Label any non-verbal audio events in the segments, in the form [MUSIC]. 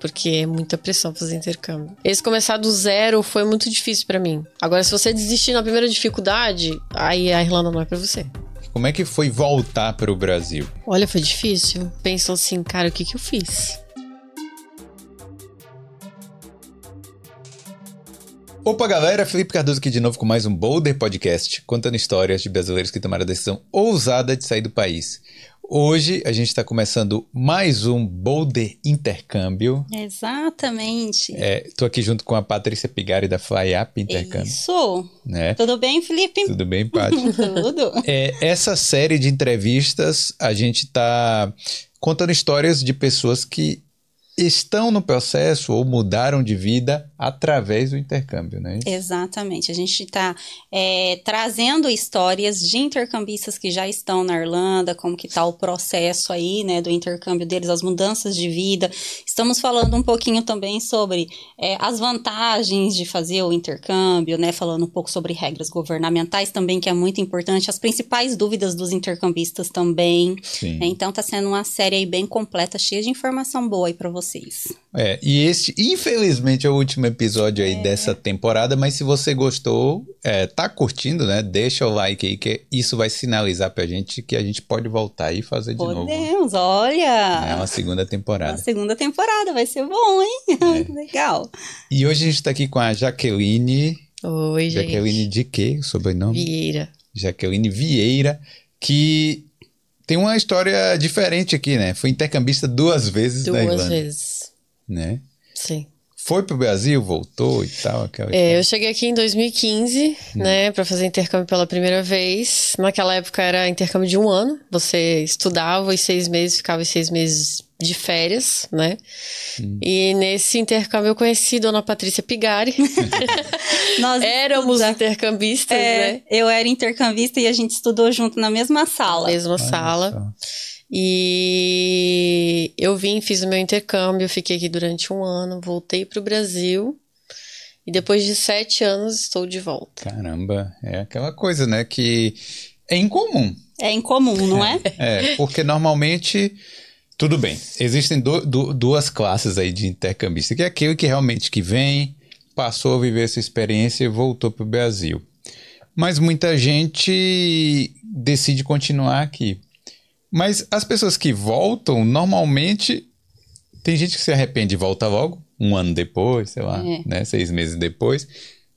porque é muita pressão fazer intercâmbio. Esse começar do zero foi muito difícil para mim. Agora, se você desistir na primeira dificuldade, aí a Irlanda não é para você. Como é que foi voltar para o Brasil? Olha, foi difícil. Pensou assim, cara, o que que eu fiz? Opa, galera, Felipe Cardoso aqui de novo com mais um Boulder Podcast, contando histórias de brasileiros que tomaram a decisão ousada de sair do país. Hoje a gente está começando mais um Boulder Intercâmbio. Exatamente. É, tô aqui junto com a Patrícia Pigari da Fly Up Intercâmbio. Isso. Né? Tudo bem, Felipe? Tudo bem, Paty? [LAUGHS] Tudo. É, essa série de entrevistas a gente está contando histórias de pessoas que estão no processo ou mudaram de vida através do intercâmbio, né? Exatamente. A gente está é, trazendo histórias de intercambistas que já estão na Irlanda, como que está o processo aí, né, do intercâmbio deles, as mudanças de vida. Estamos falando um pouquinho também sobre é, as vantagens de fazer o intercâmbio, né, falando um pouco sobre regras governamentais também, que é muito importante, as principais dúvidas dos intercambistas também. Sim. Né? Então está sendo uma série aí bem completa, cheia de informação boa aí para vocês. É, e este, infelizmente, é o último episódio aí dessa temporada, mas se você gostou, é, tá curtindo, né? Deixa o like aí, que isso vai sinalizar pra gente que a gente pode voltar e fazer de novo. Podemos, olha! É uma segunda temporada. Uma segunda temporada, vai ser bom, hein? É. [LAUGHS] Legal. E hoje a gente tá aqui com a Jaqueline. Oi, gente. Jaqueline de quê? O sobrenome? Vieira. Jaqueline Vieira, que tem uma história diferente aqui, né? Foi intercambista duas vezes na Duas Irlanda, vezes. né? Sim. Foi pro Brasil, voltou e tal, aquela É, eu cheguei aqui em 2015, né, para fazer intercâmbio pela primeira vez. Naquela época era intercâmbio de um ano. Você estudava os seis meses, ficava os seis meses de férias, né? E nesse intercâmbio eu conheci Dona Patrícia Pigari. [LAUGHS] Nós [LAUGHS] Éramos estuda- intercambistas, É, né? eu era intercambista e a gente estudou junto na mesma sala. Mesma Olha sala. só. E eu vim, fiz o meu intercâmbio, fiquei aqui durante um ano, voltei para o Brasil. E depois de sete anos estou de volta. Caramba, é aquela coisa, né, que é incomum. É incomum, não é? [LAUGHS] É, porque normalmente, tudo bem, existem du- du- duas classes aí de intercambista, que é aquele que realmente que vem, passou a viver essa experiência e voltou para o Brasil. Mas muita gente decide continuar aqui. Mas as pessoas que voltam, normalmente, tem gente que se arrepende e volta logo, um ano depois, sei lá, É. né, seis meses depois,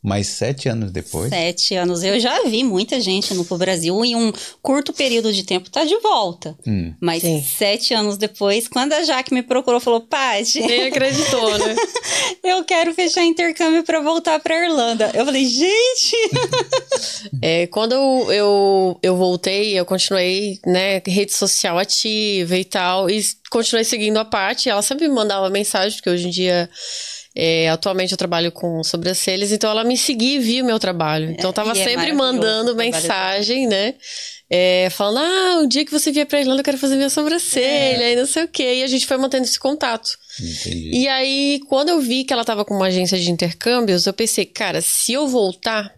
mas sete anos depois. Sete anos. Eu já vi muita gente no Brasil em um curto período de tempo tá de volta. Hum. Mas Sim. sete anos depois, quando a Jaque me procurou, falou: Paty, Nem acreditou, né? [LAUGHS] eu quero fechar intercâmbio pra voltar pra Irlanda. Eu falei, gente! [LAUGHS] É, quando eu, eu, eu voltei, eu continuei, né, rede social ativa e tal, e continuei seguindo a parte. Ela sempre me mandava mensagem, porque hoje em dia, é, atualmente eu trabalho com sobrancelhas, então ela me seguia e via o meu trabalho. Então eu tava e é sempre mandando trabalho mensagem, né? é, falando, ah, o dia que você vier pra Irlanda eu quero fazer minha sobrancelha e não sei o quê. E a gente foi mantendo esse contato. Entendi. E aí, quando eu vi que ela tava com uma agência de intercâmbios, eu pensei, cara, se eu voltar,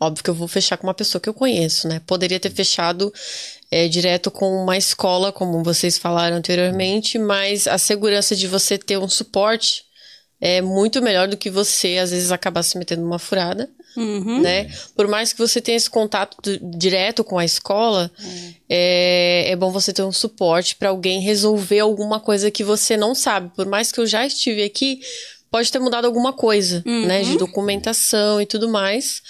óbvio que eu vou fechar com uma pessoa que eu conheço, né? Poderia ter fechado é, direto com uma escola, como vocês falaram anteriormente, mas a segurança de você ter um suporte é muito melhor do que você, às vezes, acabar se metendo numa furada Uhum. né? Por mais que você tenha esse contato do- direto com a escola, é, é bom você ter um suporte para alguém resolver alguma coisa que você não sabe. Por mais que eu já estive aqui, pode ter mudado alguma coisa, né? De documentação e tudo mais.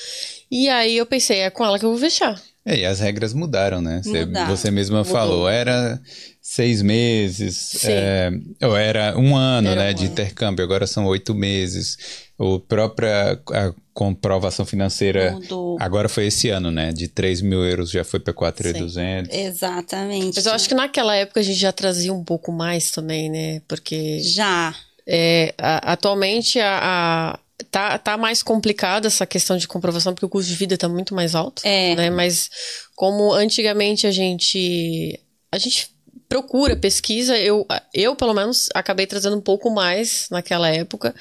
E aí eu pensei, é com ela que eu vou fechar. É, e as regras mudaram, né? Você, Mudaram. você mesma falou, era seis meses, é, ou era um ano, Era né, um de ano. intercâmbio, agora são oito meses. O própria a comprovação financeira, Mudou. agora foi esse ano, né? De 3 mil euros já foi para 4.200. Exatamente. Mas eu acho que naquela época a gente já trazia um pouco mais também, né? Porque Já. É, a- atualmente a, a- tá, tá mais complicada essa questão de comprovação, porque o custo de vida tá muito mais alto. É. Né? Mas como antigamente a gente. A gente procura, pesquisa, eu, eu, pelo menos, acabei trazendo um pouco mais naquela época.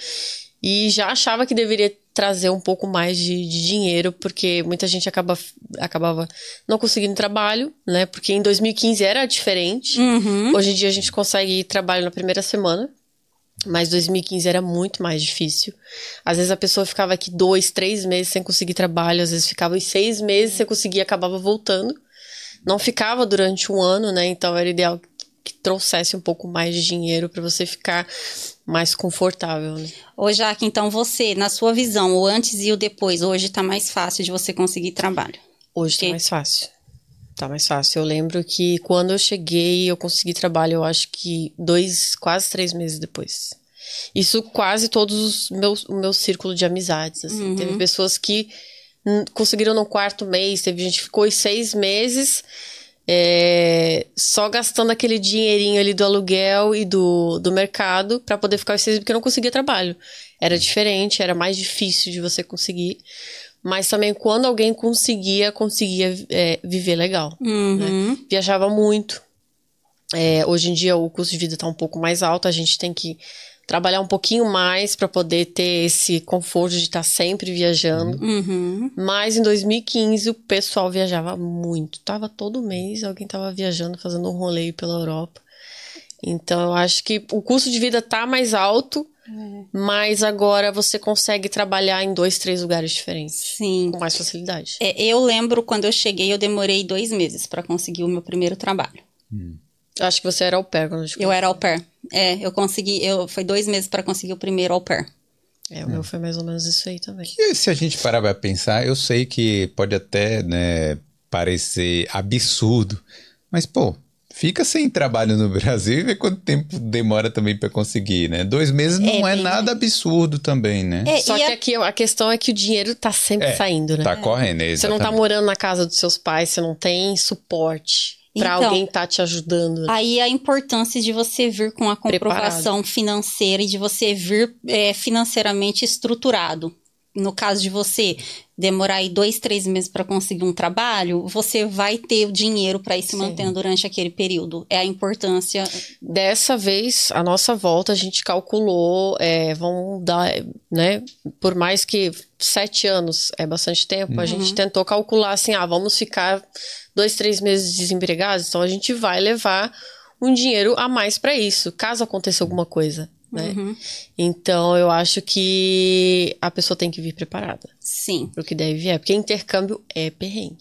E já achava que deveria trazer um pouco mais de, de dinheiro, porque muita gente acaba, acabava não conseguindo trabalho, né? Porque em 2015 era diferente. Uhum. Hoje em dia a gente consegue trabalho na primeira semana. Mas 2015 era muito mais difícil. Às vezes a pessoa ficava aqui dois, três meses sem conseguir trabalho, às vezes ficava os seis meses sem conseguir e acabava voltando. Não ficava durante um ano, né? Então era ideal que trouxesse um pouco mais de dinheiro para você ficar mais confortável. Né? Ô, Jaque, então você, na sua visão, o antes e o depois, hoje tá mais fácil de você conseguir trabalho? Hoje tá mais fácil. Tá mais fácil. Eu lembro que quando eu cheguei, eu consegui trabalho, eu acho que dois, quase três meses depois. Isso quase todos os meus, o meu círculo de amizades. Assim. Uhum. Teve pessoas que conseguiram no quarto mês, teve gente que ficou seis meses é, só gastando aquele dinheirinho ali do aluguel e do, do mercado para poder ficar os seis porque não conseguia trabalho. Era diferente, era mais difícil de você conseguir. Mas também quando alguém conseguia, conseguia é, viver legal. Uhum. Né? Viajava muito. É, hoje em dia o custo de vida está um pouco mais alto, a gente tem que trabalhar um pouquinho mais para poder ter esse conforto de estar tá sempre viajando. Uhum. Mas em 2015 o pessoal viajava muito. Tava todo mês alguém tava viajando, fazendo um rolê pela Europa. Então eu acho que o custo de vida tá mais alto, é. mas agora você consegue trabalhar em dois, três lugares diferentes. Sim. Com mais facilidade. É, eu lembro quando eu cheguei, eu demorei dois meses para conseguir o meu primeiro trabalho. Hum. Eu acho que você era au pair quando eu era au pair. É, eu consegui, eu, foi dois meses para conseguir o primeiro au pair. É, o meu foi mais ou menos isso aí também. E se a gente parar pra pensar, eu sei que pode até, né, parecer absurdo, mas, pô, fica sem trabalho no Brasil e vê quanto tempo demora também para conseguir, né? Dois meses não é, é nada absurdo também, né? É, Só que a... aqui a questão é que o dinheiro tá sempre é, saindo, né? Tá correndo, exatamente. Você não tá morando na casa dos seus pais, você não tem suporte para então, alguém estar tá te ajudando. Aí a importância de você vir com a comprovação Preparado. financeira e de você vir é, financeiramente estruturado. No caso de você demorar aí dois, três meses para conseguir um trabalho, você vai ter o dinheiro para ir se mantendo durante aquele período. É a importância. Dessa vez, a nossa volta, a gente calculou, é, vão dar, né? Por mais que sete anos é bastante tempo, uhum. a gente tentou calcular assim, ah, vamos ficar dois, três meses desempregados, então a gente vai levar um dinheiro a mais para isso, caso aconteça alguma coisa. Né? Uhum. Então eu acho que a pessoa tem que vir preparada. Sim. Pro que deve vir. Porque intercâmbio é perrengue.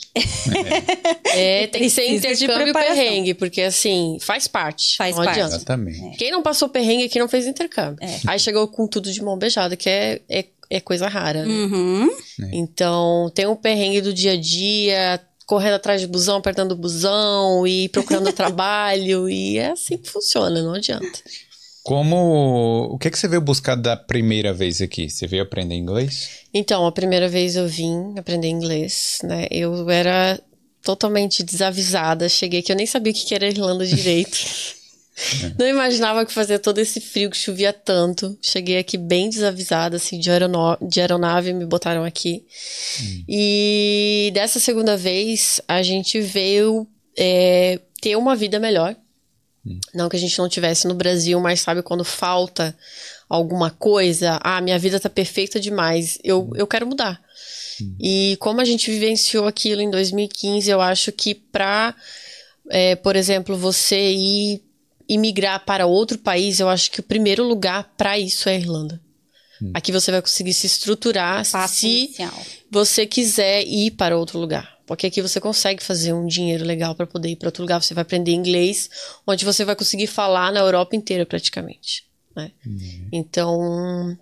É, [LAUGHS] é tem que ser intercâmbio perrengue, porque assim, faz parte. Faz não parte. Adianta. Exatamente. É. Quem não passou perrengue aqui não fez intercâmbio. É. Aí chegou com tudo de mão beijada, que é, é, é coisa rara. Né? Uhum. Então, tem um perrengue do dia a dia, correndo atrás de busão, apertando busão e procurando [LAUGHS] trabalho. E é assim que funciona, não adianta. Como. O que, é que você veio buscar da primeira vez aqui? Você veio aprender inglês? Então, a primeira vez eu vim aprender inglês, né? Eu era totalmente desavisada. Cheguei aqui, eu nem sabia o que era Irlanda direito. [LAUGHS] Não imaginava que fazia todo esse frio, que chovia tanto. Cheguei aqui bem desavisada, assim, de, aeronave, de aeronave me botaram aqui. Hum. E dessa segunda vez, a gente veio é, ter uma vida melhor. Hum. Não que a gente não tivesse no Brasil, mas sabe quando falta alguma coisa? Ah, minha vida tá perfeita demais, eu, hum. eu quero mudar. Hum. E como a gente vivenciou aquilo em 2015, eu acho que pra, é, por exemplo, você ir imigrar para outro país, eu acho que o primeiro lugar para isso é a Irlanda. Hum. Aqui você vai conseguir se estruturar Pacincial. se você quiser ir para outro lugar. Porque aqui você consegue fazer um dinheiro legal para poder ir para outro lugar. Você vai aprender inglês, onde você vai conseguir falar na Europa inteira praticamente. Né? Uhum. Então,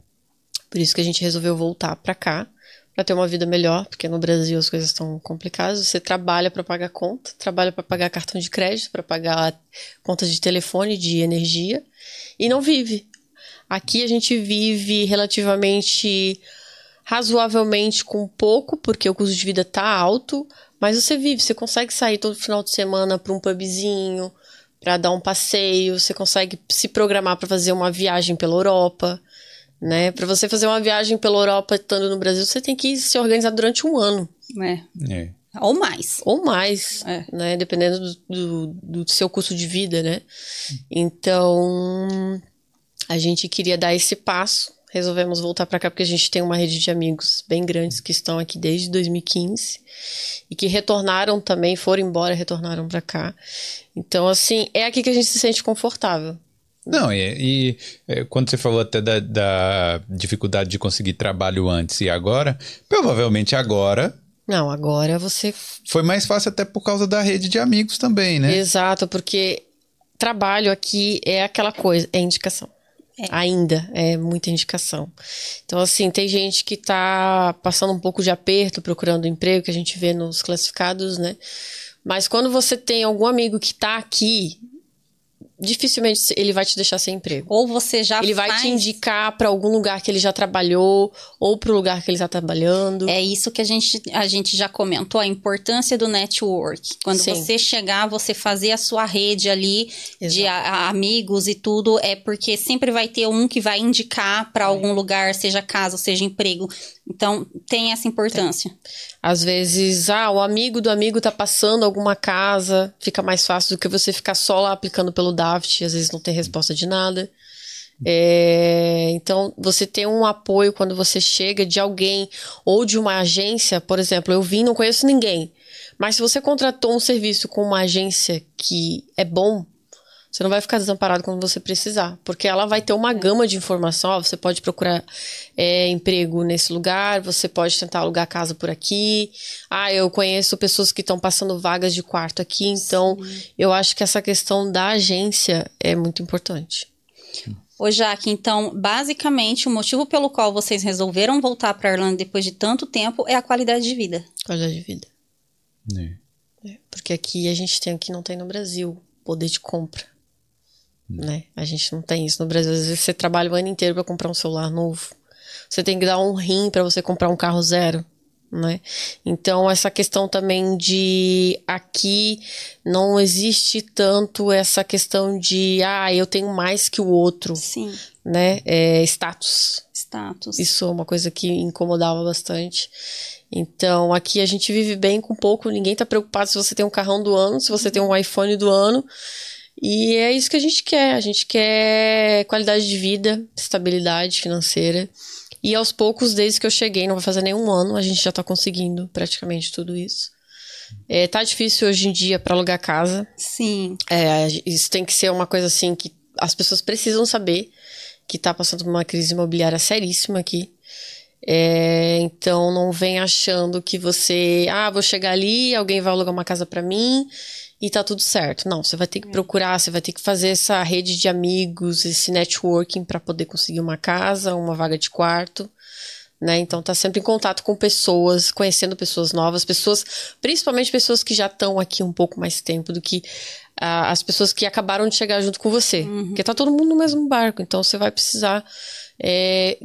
por isso que a gente resolveu voltar para cá para ter uma vida melhor, porque no Brasil as coisas estão complicadas. Você trabalha para pagar conta, trabalha para pagar cartão de crédito, para pagar contas de telefone, de energia e não vive. Aqui a gente vive relativamente razoavelmente com pouco, porque o custo de vida tá alto, mas você vive, você consegue sair todo final de semana para um pubzinho, para dar um passeio, você consegue se programar para fazer uma viagem pela Europa, né? Para você fazer uma viagem pela Europa estando no Brasil, você tem que se organizar durante um ano. É. é. Ou mais. Ou mais, é. né? Dependendo do, do, do seu custo de vida, né? Então, a gente queria dar esse passo resolvemos voltar para cá porque a gente tem uma rede de amigos bem grandes que estão aqui desde 2015 e que retornaram também, foram embora, retornaram para cá. Então, assim, é aqui que a gente se sente confortável. Não, e, e é, quando você falou até da, da dificuldade de conseguir trabalho antes e agora, provavelmente agora Não, agora você. foi mais fácil até por causa da rede de amigos também, né? Exato, porque trabalho aqui é aquela coisa, é indicação. É. Ainda é muita indicação. Então, assim, tem gente que tá passando um pouco de aperto procurando emprego, que a gente vê nos classificados, né? Mas quando você tem algum amigo que tá aqui, dificilmente ele vai te deixar sem emprego. Ou você já Ele vai faz... te indicar para algum lugar que ele já trabalhou ou para o lugar que ele está trabalhando. É isso que a gente, a gente já comentou, a importância do network. Quando Sim. você chegar, você fazer a sua rede ali de Exato. a- a- amigos e tudo, é porque sempre vai ter um que vai indicar para algum lugar, seja casa, seja emprego. Então, tem essa importância. Às vezes, ah, o amigo do amigo tá passando alguma casa, fica mais fácil do que você ficar só lá aplicando pelo DAFT, às vezes não tem resposta de nada. É, então, você tem um apoio quando você chega de alguém ou de uma agência, por exemplo, eu vim, não conheço ninguém. Mas se você contratou um serviço com uma agência que é bom, você não vai ficar desamparado quando você precisar, porque ela vai ter uma gama de informação. Ó, você pode procurar é, emprego nesse lugar, você pode tentar alugar casa por aqui. Ah, eu conheço pessoas que estão passando vagas de quarto aqui, então eu acho que essa questão da agência é muito importante. Ô, Jaque, então, basicamente, o motivo pelo qual vocês resolveram voltar para Irlanda depois de tanto tempo é a qualidade de vida. Qualidade de vida. É. Porque aqui a gente tem o que não tem no Brasil, poder de compra. Né? A gente não tem isso no Brasil. Às vezes você trabalha o ano inteiro para comprar um celular novo. Você tem que dar um rim para você comprar um carro zero. Né? Então, essa questão também de aqui não existe tanto essa questão de ah, eu tenho mais que o outro, Sim, né? É, status. status. Isso é uma coisa que incomodava bastante. Então, aqui a gente vive bem com pouco, ninguém tá preocupado se você tem um carrão do ano, se você tem um iPhone do ano. E é isso que a gente quer. A gente quer qualidade de vida, estabilidade financeira. E aos poucos, desde que eu cheguei, não vai fazer nenhum ano, a gente já tá conseguindo praticamente tudo isso. É, tá difícil hoje em dia para alugar casa. Sim, É, isso tem que ser uma coisa assim que as pessoas precisam saber que tá passando por uma crise imobiliária seríssima aqui. É, então não vem achando que você, ah, vou chegar ali, alguém vai alugar uma casa pra mim e tá tudo certo. Não, você vai ter que procurar, você vai ter que fazer essa rede de amigos, esse networking pra poder conseguir uma casa, uma vaga de quarto. Né? Então tá sempre em contato com pessoas, conhecendo pessoas novas, pessoas, principalmente pessoas que já estão aqui um pouco mais tempo do que ah, as pessoas que acabaram de chegar junto com você. Porque tá todo mundo no mesmo barco, então você vai precisar é,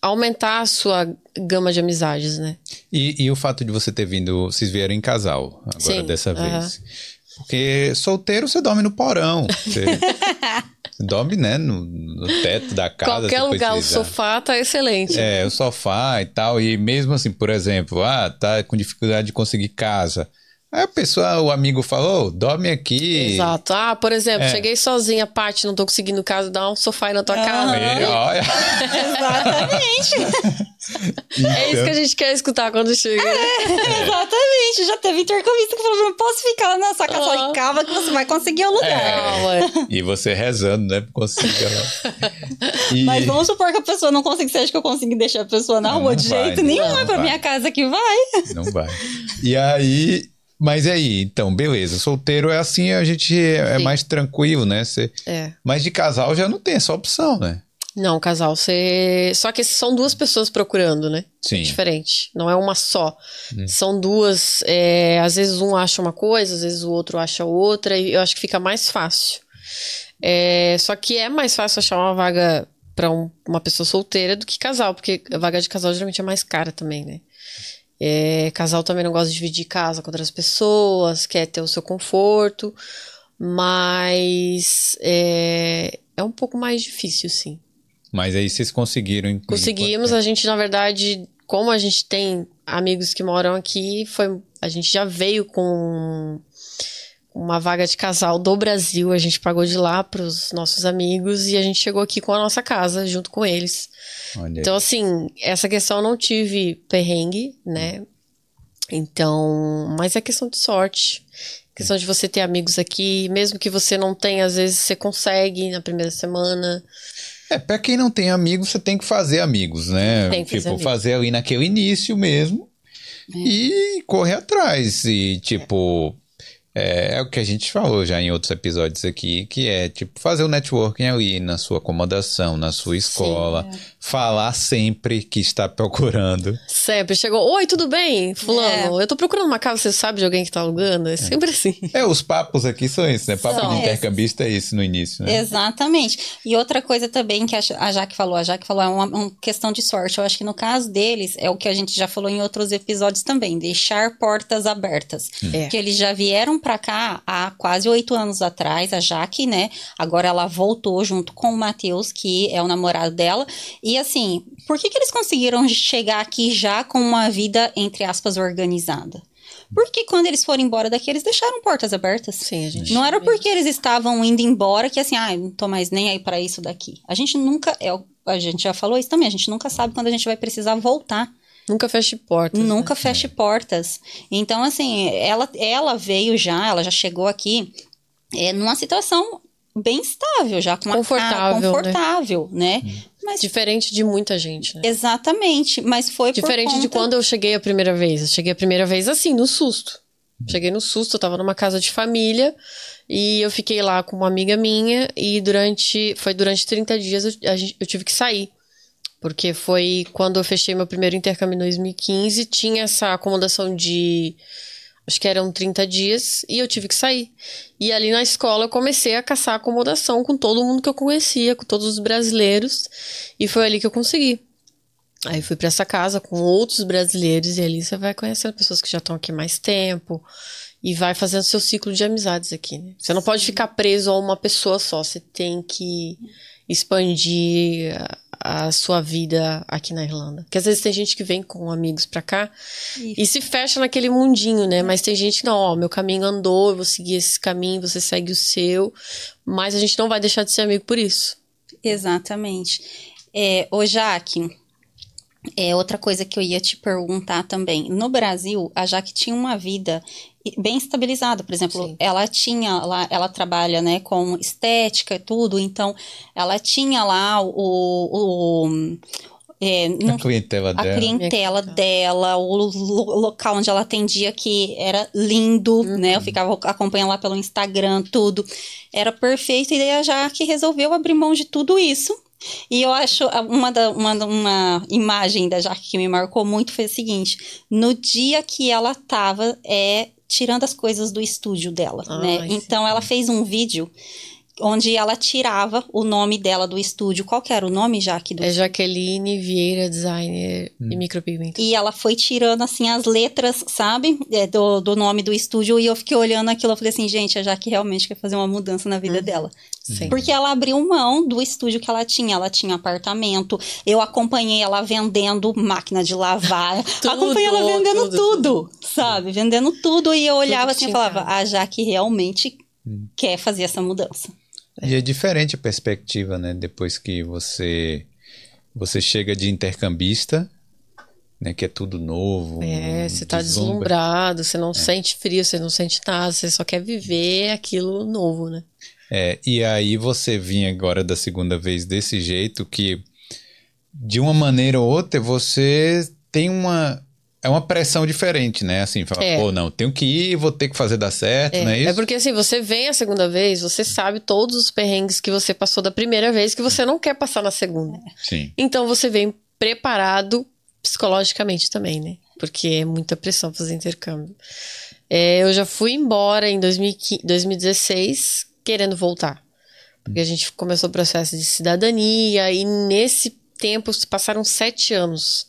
aumentar a sua gama de amizades, né? E, e o fato de você ter vindo, vocês vieram em casal agora Sim, dessa vez. Porque solteiro você dorme no porão. [LAUGHS] Você, dorme, né, no, no teto da casa. Qualquer lugar, o precisar. sofá tá excelente. É, o sofá e tal. E mesmo assim, por exemplo, ah, tá com dificuldade de conseguir casa. Aí a pessoa, o amigo falou, dorme aqui. Exato. Ah, por exemplo, É. cheguei sozinha, Paty, não tô conseguindo casa, dá um sofá aí na tua casa. E, [LAUGHS] olha, exatamente. É isso que a gente quer escutar quando chega. exatamente. Já teve intercambista que falou: não posso ficar lá na sua casa. Ah. falei, calma que você vai conseguir o lugar. Não, ué. E você rezando, né? pra conseguir. E- Mas vamos supor que a pessoa não consegue. Você acha que eu consigo deixar a pessoa na Não, rua não de vai, jeito não nenhum? vai, é pra não minha vai. casa que vai. Não vai. E aí. Mas e aí, então, beleza. Solteiro é assim, a gente é Sim. mais tranquilo, né? Você- É. Mas de casal já não tem essa opção, né? Não, casal, você. Só que são duas pessoas procurando, né? Sim. Diferente. Não é uma só. São duas. é, às vezes um acha uma coisa, às vezes o outro acha outra, e eu acho que fica mais fácil. É, só que é mais fácil achar uma vaga pra um- uma pessoa solteira do que casal, porque a vaga de casal geralmente é mais cara também, né? É, casal também não gosta de dividir casa com outras pessoas, quer ter o seu conforto, mas é, é um pouco mais difícil, sim. Mas aí vocês conseguiram. Conseguimos, quanto a gente, na verdade, como a gente tem amigos que moram aqui, foi, a gente já veio com uma vaga de casal do Brasil, a gente pagou de lá para os nossos amigos e a gente chegou aqui com a nossa casa junto com eles. Olha aí. Então, assim, essa questão eu não tive perrengue, né? Então, mas é questão de sorte. Questão de você ter amigos aqui, mesmo que você não tenha, às vezes você consegue na primeira semana. É, pra quem não tem amigos, você tem que fazer amigos, né? Tem que tipo, fazer fazer ali naquele início mesmo e correr atrás. E, tipo, é, é o que a gente falou já em outros episódios aqui, que é, tipo, fazer o networking ali na sua acomodação, na sua escola. Falar sempre que está procurando. Sempre. Chegou, oi, tudo bem? Fulano, É. eu tô procurando uma casa, você sabe de alguém que tá alugando? É sempre assim. É, os papos aqui são esses, né? Papo São de intercambista é isso no início, né? Exatamente. E outra coisa também que a Jaque falou, a Jaque falou, é uma, uma questão de sorte. Eu acho que no caso deles, é o que a gente já falou em outros episódios também, deixar portas abertas. É. Que eles já vieram pra cá há quase oito anos atrás, a Jaque, né? Agora ela voltou junto com o Matheus, que é o namorado dela. E assim, por que, que eles conseguiram [LAUGHS] chegar aqui já com uma vida, entre aspas, organizada? Porque quando eles foram embora daqui, eles deixaram portas abertas. Sim, a gente. Não era porque eles estavam indo embora que assim, ah, não tô mais nem aí pra isso daqui. A gente nunca, é, a gente já falou isso também, a gente nunca sabe quando a gente vai precisar voltar. Nunca feche portas. né? Nunca feche portas. Então, assim, ela, ela veio já, ela já chegou aqui é, numa situação bem estável, já com uma Confortável, né? confortável, né? Mas Diferente de muita gente, né? exatamente, mas foi por Diferente de conta- quando eu cheguei a primeira vez. Eu cheguei a primeira vez assim, no susto. Cheguei no susto, eu tava numa casa de família e eu fiquei lá com uma amiga minha e durante. Foi durante 30 dias eu, eu tive que sair. Porque foi quando eu fechei meu primeiro intercâmbio em 2015, tinha essa acomodação de. Acho que eram 30 dias e eu tive que sair. E ali na escola eu comecei a caçar acomodação com todo mundo que eu conhecia, com todos os brasileiros. E foi ali que eu consegui. Aí fui pra essa casa com outros brasileiros e ali você vai conhecendo pessoas que já estão aqui mais tempo e vai fazendo seu ciclo de amizades aqui, né? Você não pode ficar preso a uma pessoa só, você tem que expandir a, sua vida aqui na Irlanda. Porque às vezes tem gente que vem com amigos pra cá e se fecha naquele mundinho, né? Mas tem gente que não, ó, meu caminho andou, eu vou seguir esse caminho, você segue o seu, mas a gente não vai deixar de ser amigo por isso. Exatamente. É, ô Jaque, é outra coisa que eu ia te perguntar também. No Brasil, a Jaque tinha uma vida bem estabilizada, por exemplo, Sim. ela tinha lá, ela trabalha, né, com estética e tudo, então ela tinha lá o, o é, não- A clientela a dela. clientela dela, o lo- lo- local onde ela atendia que era lindo, né? Eu ficava acompanhando lá pelo Instagram, tudo. Era perfeito. E daí a Jaque resolveu abrir mão de tudo isso. E eu acho a- uma, da, uma, uma imagem da Jaque que me marcou muito foi o seguinte: no dia que ela tava é, tirando as coisas do estúdio dela, Ai, né? sim. Então ela fez um vídeo onde ela tirava o nome dela do estúdio. Qual que era o nome, Jaque? Do É Jaqueline Vieira, designer e micropigmento. e ela foi tirando, assim, as letras, sabe? É, do, do nome do estúdio. E eu fiquei olhando aquilo. Eu falei assim, gente, a Jaque realmente quer fazer uma mudança na vida dela. Sim. Porque ela abriu mão do estúdio que ela tinha. Ela tinha apartamento. Eu acompanhei ela vendendo máquina de lavar. [LAUGHS] Tudo, acompanhei ela vendendo tudo, tudo, sabe? Vendendo tudo. E eu olhava assim e falava, a Jaque realmente quer fazer essa mudança. E é diferente a perspectiva, né? Depois que você você chega de intercambista, né? Que é tudo novo. É, você tá deslumbra. deslumbrado, você não sente frio, você não sente nada, você só quer viver aquilo novo, né? É, e aí você vinha agora da segunda vez desse jeito que, de uma maneira ou outra, você tem uma. É uma pressão diferente, né? Assim, fala, É. pô, não, tenho que ir, vou ter que fazer dar certo, não é isso? É porque assim, você vem a segunda vez, você sabe todos os perrengues que você passou da primeira vez que você não quer passar na segunda. Sim. Então você vem preparado psicologicamente também, né? Porque é muita pressão fazer intercâmbio. É, eu já fui embora em 2015 2016 querendo voltar. Porque a gente começou o processo de cidadania e nesse tempo passaram sete anos.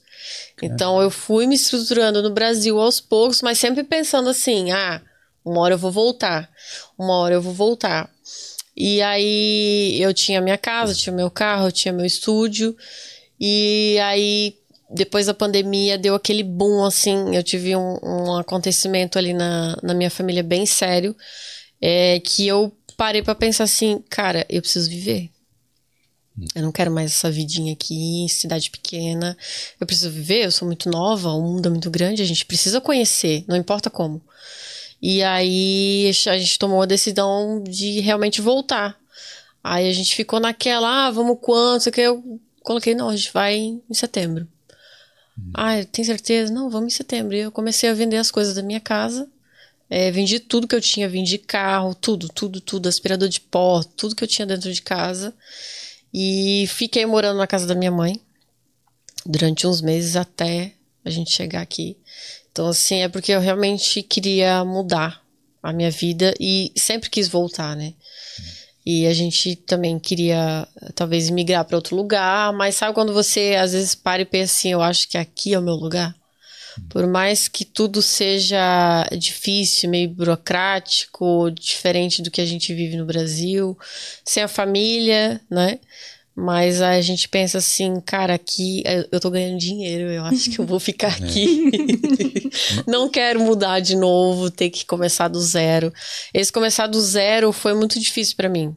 Então eu fui me estruturando no Brasil aos poucos, mas sempre pensando assim: ah, uma hora eu vou voltar, uma hora eu vou voltar. E aí eu tinha minha casa, tinha meu carro, tinha meu estúdio. E aí, depois da pandemia, deu aquele boom, assim. Eu tive um, um acontecimento ali na, na minha família bem sério. é, que eu parei pra pensar assim, cara, eu preciso viver. Eu não quero mais essa vidinha aqui, cidade pequena. Eu preciso viver, eu sou muito nova, o mundo é muito grande, a gente precisa conhecer, não importa como. E aí a gente tomou a decisão de realmente voltar. Aí a gente ficou naquela, ah, vamos quanto? Que eu coloquei, não, a gente vai em setembro. Hum. Ah, tem certeza? Não, vamos em setembro. E eu comecei a vender as coisas da minha casa. É, vendi tudo que eu tinha, vendi carro, tudo, tudo, tudo, aspirador de pó, tudo que eu tinha dentro de casa. E fiquei morando na casa da minha mãe durante uns meses até a gente chegar aqui. Então, assim, é porque eu realmente queria mudar a minha vida e sempre quis voltar, né? E a gente também queria, talvez, migrar para outro lugar, mas sabe quando você às vezes para e pensa assim: eu acho que aqui é o meu lugar? Por mais que tudo seja difícil, meio burocrático, diferente do que a gente vive no Brasil, sem a família, né? Mas a gente pensa assim, cara, aqui eu tô ganhando dinheiro, eu acho que eu vou ficar [LAUGHS] é. aqui. [LAUGHS] Não quero mudar de novo, ter que começar do zero. Esse começar do zero foi muito difícil para mim,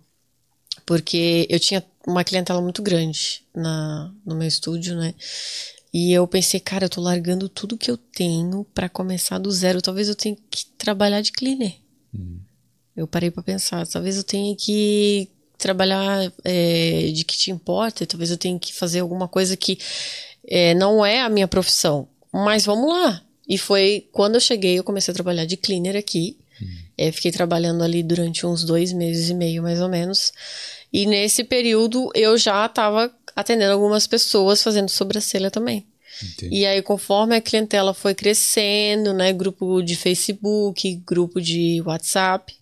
porque eu tinha uma clientela muito grande na, no meu estúdio, né? E eu pensei, cara, eu tô largando tudo que eu tenho para começar do zero. Talvez eu tenha que trabalhar de cleaner. Hum. Eu parei para pensar, talvez eu tenha que trabalhar é, de que te importa, talvez eu tenha que fazer alguma coisa que é, não é a minha profissão. Mas vamos lá. E foi quando eu cheguei, eu comecei a trabalhar de cleaner aqui. Hum. É, fiquei trabalhando ali durante uns dois meses e meio, mais ou menos. E nesse período eu já estava atendendo algumas pessoas fazendo sobrancelha também. Entendi. E aí, conforme a clientela foi crescendo, né, grupo de Facebook, grupo de WhatsApp,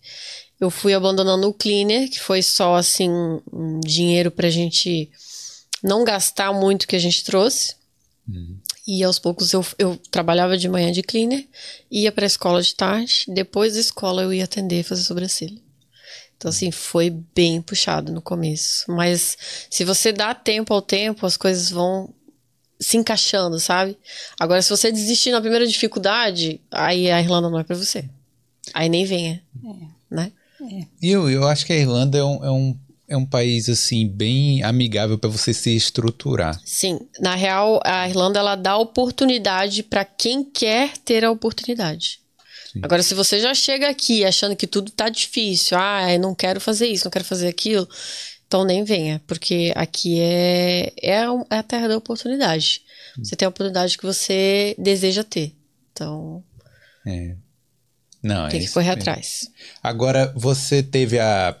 eu fui abandonando o cleaner, que foi só assim um dinheiro pra gente não gastar muito que a gente trouxe. Uhum. E aos poucos eu, eu trabalhava de manhã de cleaner, ia para a escola de tarde, depois da escola eu ia atender, fazer sobrancelha. Então, assim, foi bem puxado no começo. Mas se você dá tempo ao tempo, as coisas vão se encaixando, sabe? Agora, se você desistir na primeira dificuldade, aí a Irlanda não é para você. Aí nem venha, é. né? É. E eu, eu acho que a Irlanda é um, é um, é um país, assim, bem amigável para você se estruturar. Sim. Na real, a Irlanda, ela dá oportunidade para quem quer ter a oportunidade. Sim. Agora, se você já chega aqui achando que tudo tá difícil, ah, eu não quero fazer isso, não quero fazer aquilo, então nem venha, porque aqui é, é, é a terra da oportunidade. Você tem a oportunidade que você deseja ter. Então. É. Não, tem é que correr mesmo. atrás. Agora, você teve a,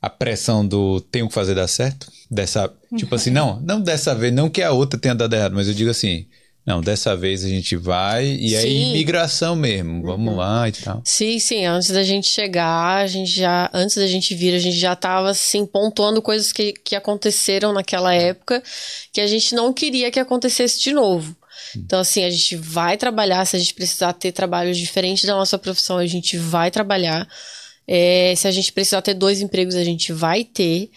a pressão do tenho que fazer dar certo? Dessa. Tipo assim, [LAUGHS] não, não dessa vez, não que a outra tenha dado errado, mas eu digo assim. Não, dessa vez a gente vai e aí é imigração mesmo, vamos uhum. lá e tal. Sim, sim, antes da gente chegar, a gente já, antes da gente vir, a gente já tava assim pontuando coisas que, que aconteceram naquela época que a gente não queria que acontecesse de novo. Então, assim, a gente vai trabalhar, se a gente precisar ter trabalhos diferentes da nossa profissão, a gente vai trabalhar. É, se a gente precisar ter dois empregos, a gente vai ter.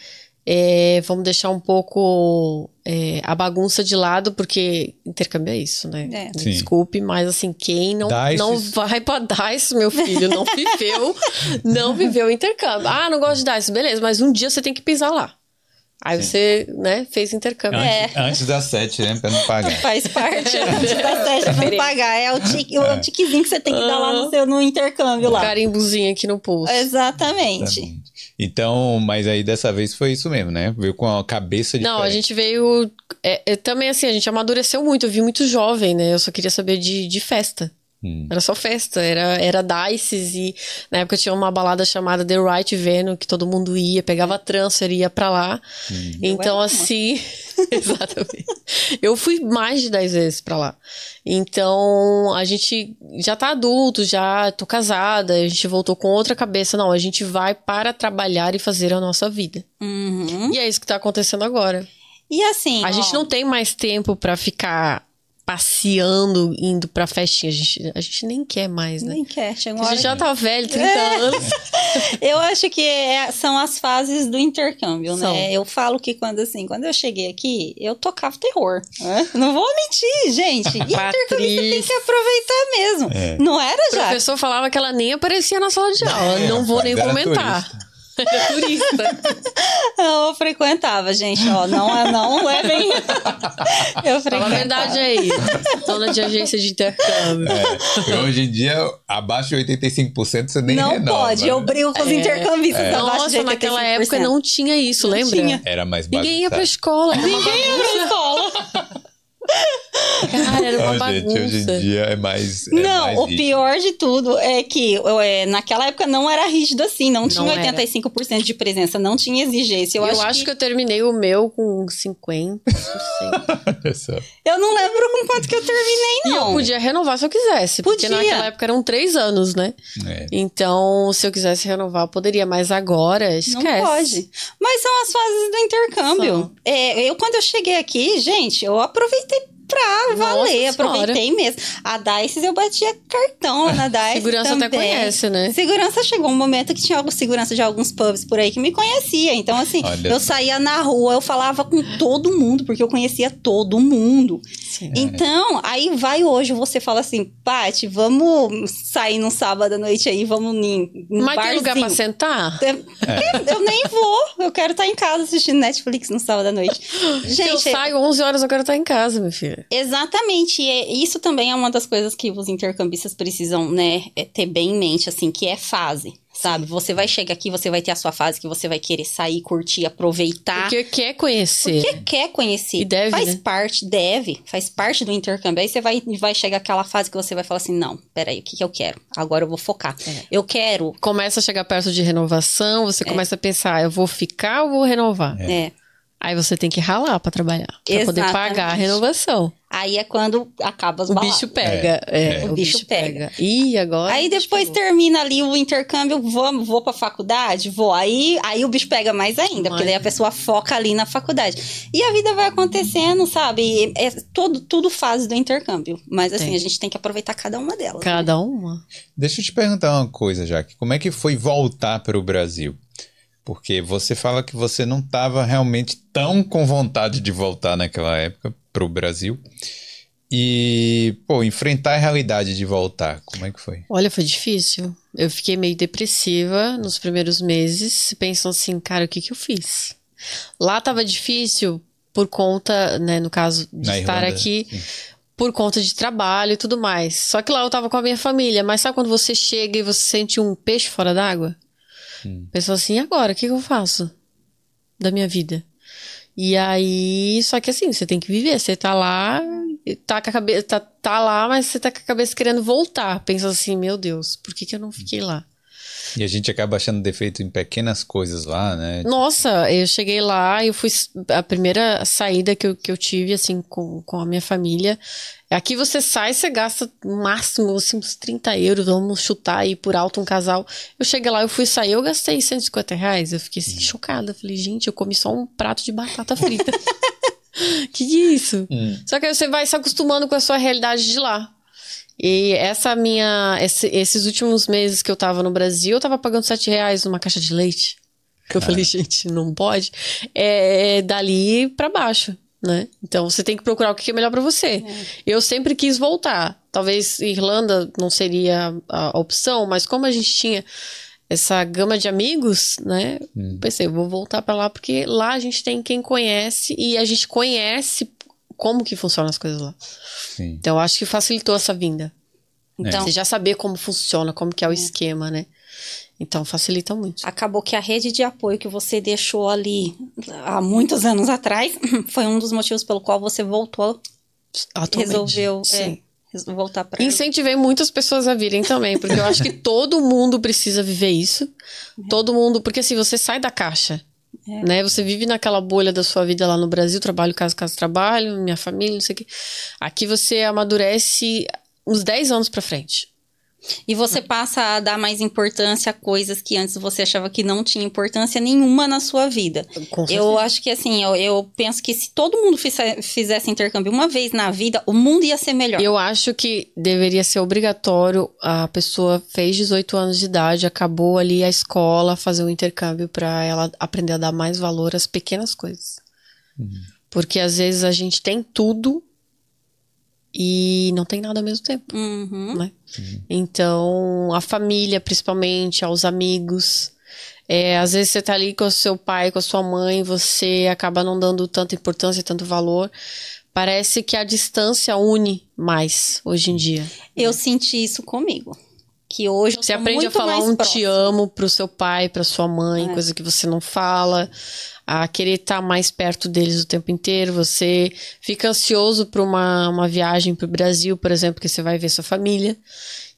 É, vamos deixar um pouco é, a bagunça de lado, porque intercâmbio é isso, né? É. Desculpe, mas assim, quem não, não vai pra DICE, meu filho, não [LAUGHS] viveu, não viveu intercâmbio. Ah, não gosto de DICE, beleza, mas um dia você tem que pisar lá. Aí Sim. você, né, fez intercâmbio. Antes, é. antes das sete, né? Pra não pagar. [LAUGHS] Faz parte. [LAUGHS] antes das sete pra não pagar. É o, tique, o é. tiquezinho que você tem que dar lá no, seu, no intercâmbio lá. Carimbozinho aqui no pulso. Exatamente. Exatamente. Então, mas aí dessa vez foi isso mesmo, né? Veio com a cabeça de. Não, a gente veio. É, é, também assim, a gente amadureceu muito. Eu vi muito jovem, né? Eu só queria saber de, de festa. Hum. Era só festa, era, era Dices e na época tinha uma balada chamada The Right Venue que todo mundo ia, pegava transfer e ia pra lá. Hum. Então, assim, [LAUGHS] exatamente. Eu fui mais de 10 vezes pra lá. Então, a gente já tá adulto, já tô casada, a gente voltou com outra cabeça. Não, a gente vai para trabalhar e fazer a nossa vida. Uhum. E é isso que tá acontecendo agora. E assim. A ó, gente não tem mais tempo para ficar passeando, indo pra festinha. A gente, a gente nem quer mais, né? Nem quer. Chega a gente já tá velho, 30 é. anos. [LAUGHS] eu acho que é, são as fases do intercâmbio, são. né? Eu falo que quando assim, quando eu cheguei aqui, eu tocava terror. Né? Não vou mentir, gente. [LAUGHS] intercâmbio tem que aproveitar mesmo. É. Não era já. O professor falava que ela nem aparecia na sala de aula. É, não vou nem comentar. Era turista. Não, [LAUGHS] eu frequentava, gente, ó, não, não levem. [LAUGHS] Fala Eu a frequentava. verdade aí. Dona de agência de intercâmbio. É, hoje em dia, abaixo de 85% você nem não renova. pode, né? eu brigo com os É. intercambistas abaixo de Nossa, naquela época 85%. não tinha isso, Não lembra? tinha. Era mais Ninguém ia pra escola. Ninguém ia pra escola. [LAUGHS] Cara, era uma Ó, bagunça. gente, hoje em dia é mais. é Não, mais o rígido. pior de tudo é que é, naquela época não era rígido assim, não, tinha era. 85% de presença, não tinha exigência. Eu, Eu, acho, que... eu terminei o meu com 50%. Olha só. Eu não lembro com quanto que eu terminei, E eu não. podia renovar se eu quisesse. Porque Podia. naquela época eram três anos, né? É. Então, se eu quisesse renovar, eu poderia. Mas agora, esquece. Não pode. Mas são as fases do intercâmbio. É, eu, quando eu cheguei aqui, gente, eu aproveitei pra valer, Nossa Senhora. aproveitei mesmo. A Dice eu batia cartão lá na Dice. Segurança até também. conhece, né? Segurança chegou um momento que tinha algum segurança de alguns pubs por aí que me conhecia. Então, assim, Olha eu só. saía na rua, eu falava com todo mundo, porque eu conhecia todo mundo. Sim. Então, aí vai hoje, você fala assim, Paty, vamos sair num sábado à noite aí, vamos em um Mas tem lugar pra barzinho." sentar? Eu nem vou. Eu quero estar em casa assistindo Netflix no sábado à noite. [LAUGHS] Se eu Gente, saio 11 horas, eu quero estar em casa, meu exatamente. E é- isso também é uma das coisas que os intercambistas precisam, né, é ter bem em mente, assim, que é fase. Sabe? Você vai chegar aqui, você vai ter a sua fase que você vai querer sair, curtir, aproveitar. Porque quer conhecer. Porque quer conhecer. E deve, Faz né? parte, deve, faz parte do intercâmbio. Aí você vai, vai chegar aquela fase que você vai falar assim: não, peraí, o que, que eu quero? Agora eu vou focar. É. Eu quero. Começa a chegar perto de renovação, você começa a pensar, eu vou ficar ou vou renovar? É. Aí você tem que ralar pra trabalhar, pra poder pagar a renovação. Aí é quando acaba as O baladas. bicho pega. É, É. o bicho pega. Ih, agora. Aí o bicho depois pegou. termina ali o intercâmbio, vou, vou pra faculdade? Vou. Aí, aí o bicho pega mais ainda, porque daí a pessoa foca ali na faculdade. E a vida vai acontecendo, sabe? É todo, tudo fase do intercâmbio. Mas assim, Tem. a gente tem que aproveitar cada uma delas. Cada uma. Deixa eu te perguntar uma coisa, Jaque. Como é que foi voltar para o Brasil? Porque você fala que você não estava realmente tão com vontade de voltar naquela época para o Brasil. E, pô, enfrentar a realidade de voltar, como é que foi? Olha, foi difícil. Eu fiquei meio depressiva nos primeiros meses, pensando assim, cara, o que que eu fiz? Lá tava difícil por conta, né, no caso de Na estar Irlanda, aqui, sim. por conta de trabalho e tudo mais. Só que lá eu tava com a minha família, mas sabe quando você chega e você sente um peixe fora d'água? Hum. Pensou assim, agora, o que que eu faço da minha vida? E aí, só que assim, você tem que viver, você tá lá, tá com a cabeça, tá, tá lá, mas você tá com a cabeça querendo voltar. Pensa assim, meu Deus, por que que eu não fiquei lá? E a gente acaba achando defeito em pequenas coisas lá, né? Nossa, eu cheguei lá e eu fui. A primeira saída que eu, que eu tive, assim, com, com a minha família. Aqui você sai, você gasta no máximo, assim, uns 30 euros, vamos chutar aí por alto um casal. Eu cheguei lá, eu fui sair, eu gastei 150 reais. Eu fiquei assim, chocada. Falei, gente, eu comi só um prato de batata frita. [LAUGHS] que que é isso? Hum. Só que aí você vai se acostumando com a sua realidade de lá. E essa minha. esse- esses últimos meses que eu tava no Brasil, eu tava pagando 7 reais numa caixa de leite. Que eu falei, [LAUGHS] gente, não pode. É dali pra baixo, né? Então você tem que procurar o que é melhor pra você. Eu sempre quis voltar. Talvez Irlanda não seria a opção, mas como a gente tinha essa gama de amigos, né? Pensei, vou voltar pra lá porque lá a gente tem quem conhece e a gente conhece como que funcionam as coisas lá. Sim. Então, eu acho que facilitou essa vinda. Então, Você já saber como funciona, como que é o esquema, né? Então, facilita muito. acabou que a rede de apoio que você deixou ali há muitos anos atrás [LAUGHS] foi um dos motivos pelo qual você voltou, Atualmente. resolveu é, Sim. voltar para Incentivei muitas pessoas a virem também, porque eu acho que [LAUGHS] todo mundo precisa viver isso. Todo mundo, porque assim, você sai da caixa, né? Você vive naquela bolha da sua vida lá no Brasil, trabalho, casa, casa, trabalho, minha família, não sei o quê. Aqui você amadurece uns 10 anos pra frente. E você passa a dar mais importância a coisas que antes você achava que não tinha importância nenhuma na sua vida. Eu acho que assim, eu, eu penso que se todo mundo fize- fizesse intercâmbio uma vez na vida, o mundo ia ser melhor. Eu acho que deveria ser obrigatório. A pessoa fez 18 anos de idade, acabou ali a escola, fazer um intercâmbio para ela aprender a dar mais valor às pequenas coisas. Porque às vezes a gente tem tudo e não tem nada ao mesmo tempo, Uhum. né? Então, a família, principalmente, aos amigos. É, às vezes você tá ali com o seu pai, com a sua mãe, você acaba não dando tanta importância, tanto valor. Parece que a distância une mais hoje em dia. Eu senti isso comigo. Que hoje eu Você aprende a falar um te amo pro seu pai, pra sua mãe, É. coisa que você não fala. A querer estar mais perto deles o tempo inteiro. Você fica ansioso pra uma, uma viagem pro Brasil, por exemplo, que você vai ver sua família.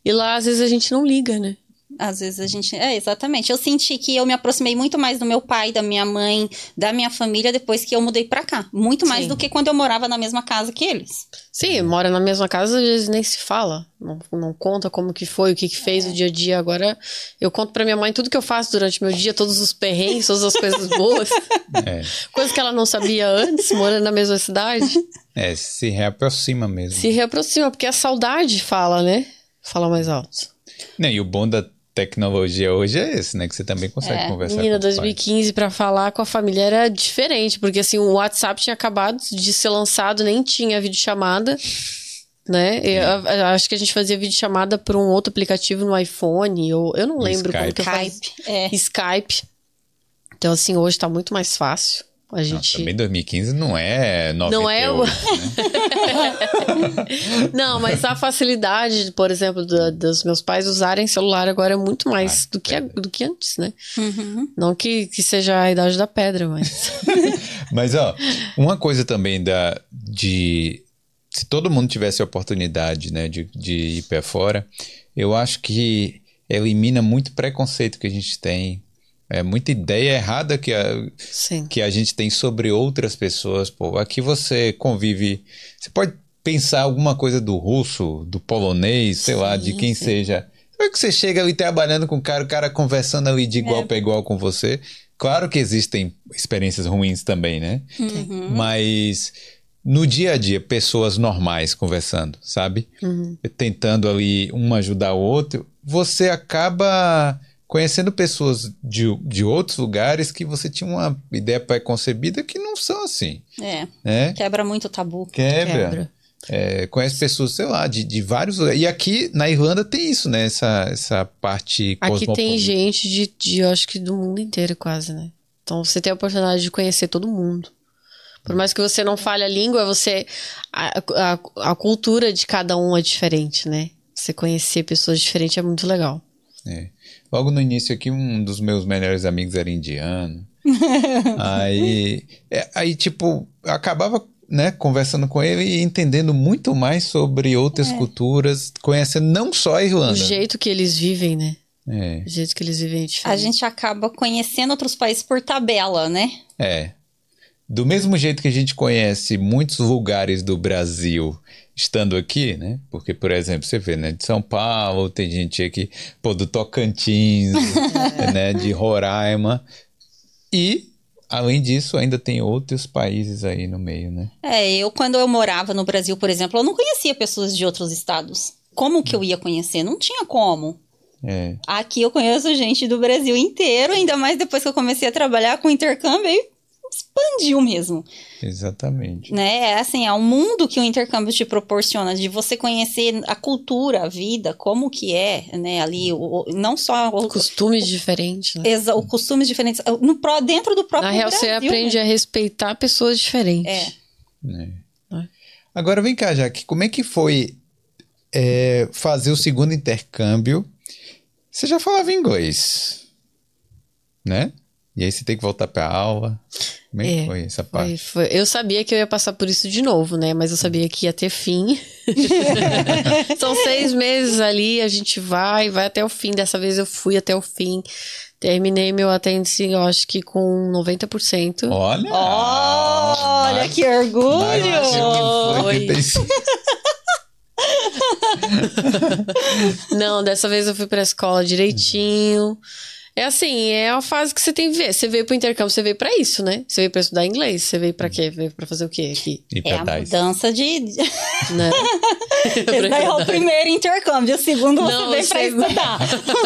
E lá, às vezes, a gente não liga, né? Às vezes a gente. É, exatamente. Eu senti que eu me aproximei muito mais do meu pai, da minha mãe, da minha família depois que eu mudei pra cá. Muito mais Sim. do que quando eu morava na mesma casa que eles. Sim, mora na mesma casa, às vezes nem se fala. Não, não conta como que foi, o que que fez o dia a dia. Agora, eu conto pra minha mãe tudo que eu faço durante meu dia, todos os perrengues, todas as coisas boas. [LAUGHS] É, coisas que ela não sabia antes, morando na mesma cidade. é, se reaproxima mesmo. Se reaproxima, porque a saudade fala, né? Fala mais alto. Não, e o bom da tecnologia hoje é esse, né? Que você também consegue É. conversar Menina, com os pais. 2015 pra falar com a família era diferente, porque assim, o WhatsApp tinha acabado de ser lançado, nem tinha videochamada, né? Eu, eu acho que a gente fazia videochamada por um outro aplicativo no iPhone, ou eu não lembro como Skype. que eu fazia. Skype. É. Skype. Então, assim, hoje tá muito mais fácil. A Não, gente. também 2015 não é 98, Não é o- né? [LAUGHS] Não, mas a facilidade, por exemplo, da- dos meus pais usarem celular agora é muito mais Ah, do, que, a- verdade. do que antes, né? Uhum. Não que, que seja a idade da pedra, mas. [LAUGHS] Mas, ó, uma coisa também da, de. Se todo mundo tivesse a oportunidade, né, de, de ir para fora, eu acho que elimina muito preconceito que a gente tem. É muita ideia errada que a, Sim. que a gente tem sobre outras pessoas. Pô, aqui você convive. Você pode pensar alguma coisa do russo, do polonês, sei lá, de Sim, quem sim. seja. Como é que você chega ali trabalhando com o cara, o cara conversando ali de igual É. para igual com você? Claro que existem experiências ruins também, né? Uhum. Mas no dia a dia, pessoas normais conversando, sabe? Uhum. Tentando ali um ajudar o outro, você acaba conhecendo pessoas de, de outros lugares que você tinha uma ideia pré-concebida que não são assim, É. né? Quebra muito o tabu. Quebra. Quebra. É, conhece pessoas, sei lá, de, de vários lugares. E aqui na Irlanda tem isso, né? Essa, essa parte Aqui tem gente de, de, eu acho que do mundo inteiro quase, né? Então você tem a oportunidade de conhecer todo mundo. Por mais que você não fale a língua, você. A, a, a cultura de cada um é diferente, né? Você conhecer pessoas diferentes é muito legal. É. Logo no início aqui, um dos meus melhores amigos era indiano. [LAUGHS] aí, é, aí, tipo, acabava né, conversando com ele e entendendo muito mais sobre outras culturas, conhecendo não só a O Irlanda. jeito que eles vivem, né? É, O jeito que eles vivem é A diferente. gente acaba conhecendo outros países por tabela, né? é. Do mesmo jeito que a gente conhece muitos lugares do Brasil estando aqui, né? Porque, por exemplo, você vê, né? De São Paulo, tem gente aqui, pô, do Tocantins, [LAUGHS] né? De Roraima. E, além disso, ainda tem outros países aí no meio, né? É, eu quando eu morava no Brasil, por exemplo, eu não conhecia pessoas de outros estados. Como que eu ia conhecer? Não tinha como. É. Aqui eu conheço gente do Brasil inteiro, ainda mais depois que eu comecei a trabalhar com intercâmbio, aí expandiu mesmo, Exatamente. né? É assim, é um mundo que o intercâmbio te proporciona de você conhecer a cultura, a vida, como que é, né? Ali, o, o- não só o, Costumes diferentes, né? exa, o costumes diferentes, no, dentro do próprio Na real, Brasil. você aprende né? a respeitar pessoas diferentes. É. né? É. Agora vem cá, Jaque, como é que foi é, fazer o segundo intercâmbio? Você já falava inglês, né? E aí você tem que voltar pra aula. Como é, que É, foi essa Foi- parte? foi- Eu sabia que eu ia passar por isso de novo, né? Mas eu sabia que ia ter fim. [LAUGHS] São seis meses ali, a gente vai, vai até o fim. Dessa vez eu fui até o fim. Terminei meu attendance, eu acho que com 90%. Olha! Olha mais- que orgulho! mais do que foi, Oi. 85. [LAUGHS] Não, dessa vez eu fui pra escola direitinho. É assim, é a fase que você tem que ver. Você veio pro intercâmbio, você veio pra isso, né? Você veio pra estudar inglês, você veio pra quê? Veio pra fazer o quê aqui? E É pra a mudança de. [LAUGHS] Né? Esse daí é o primeiro intercâmbio, o segundo você Não, vem o pra segundo- estudar.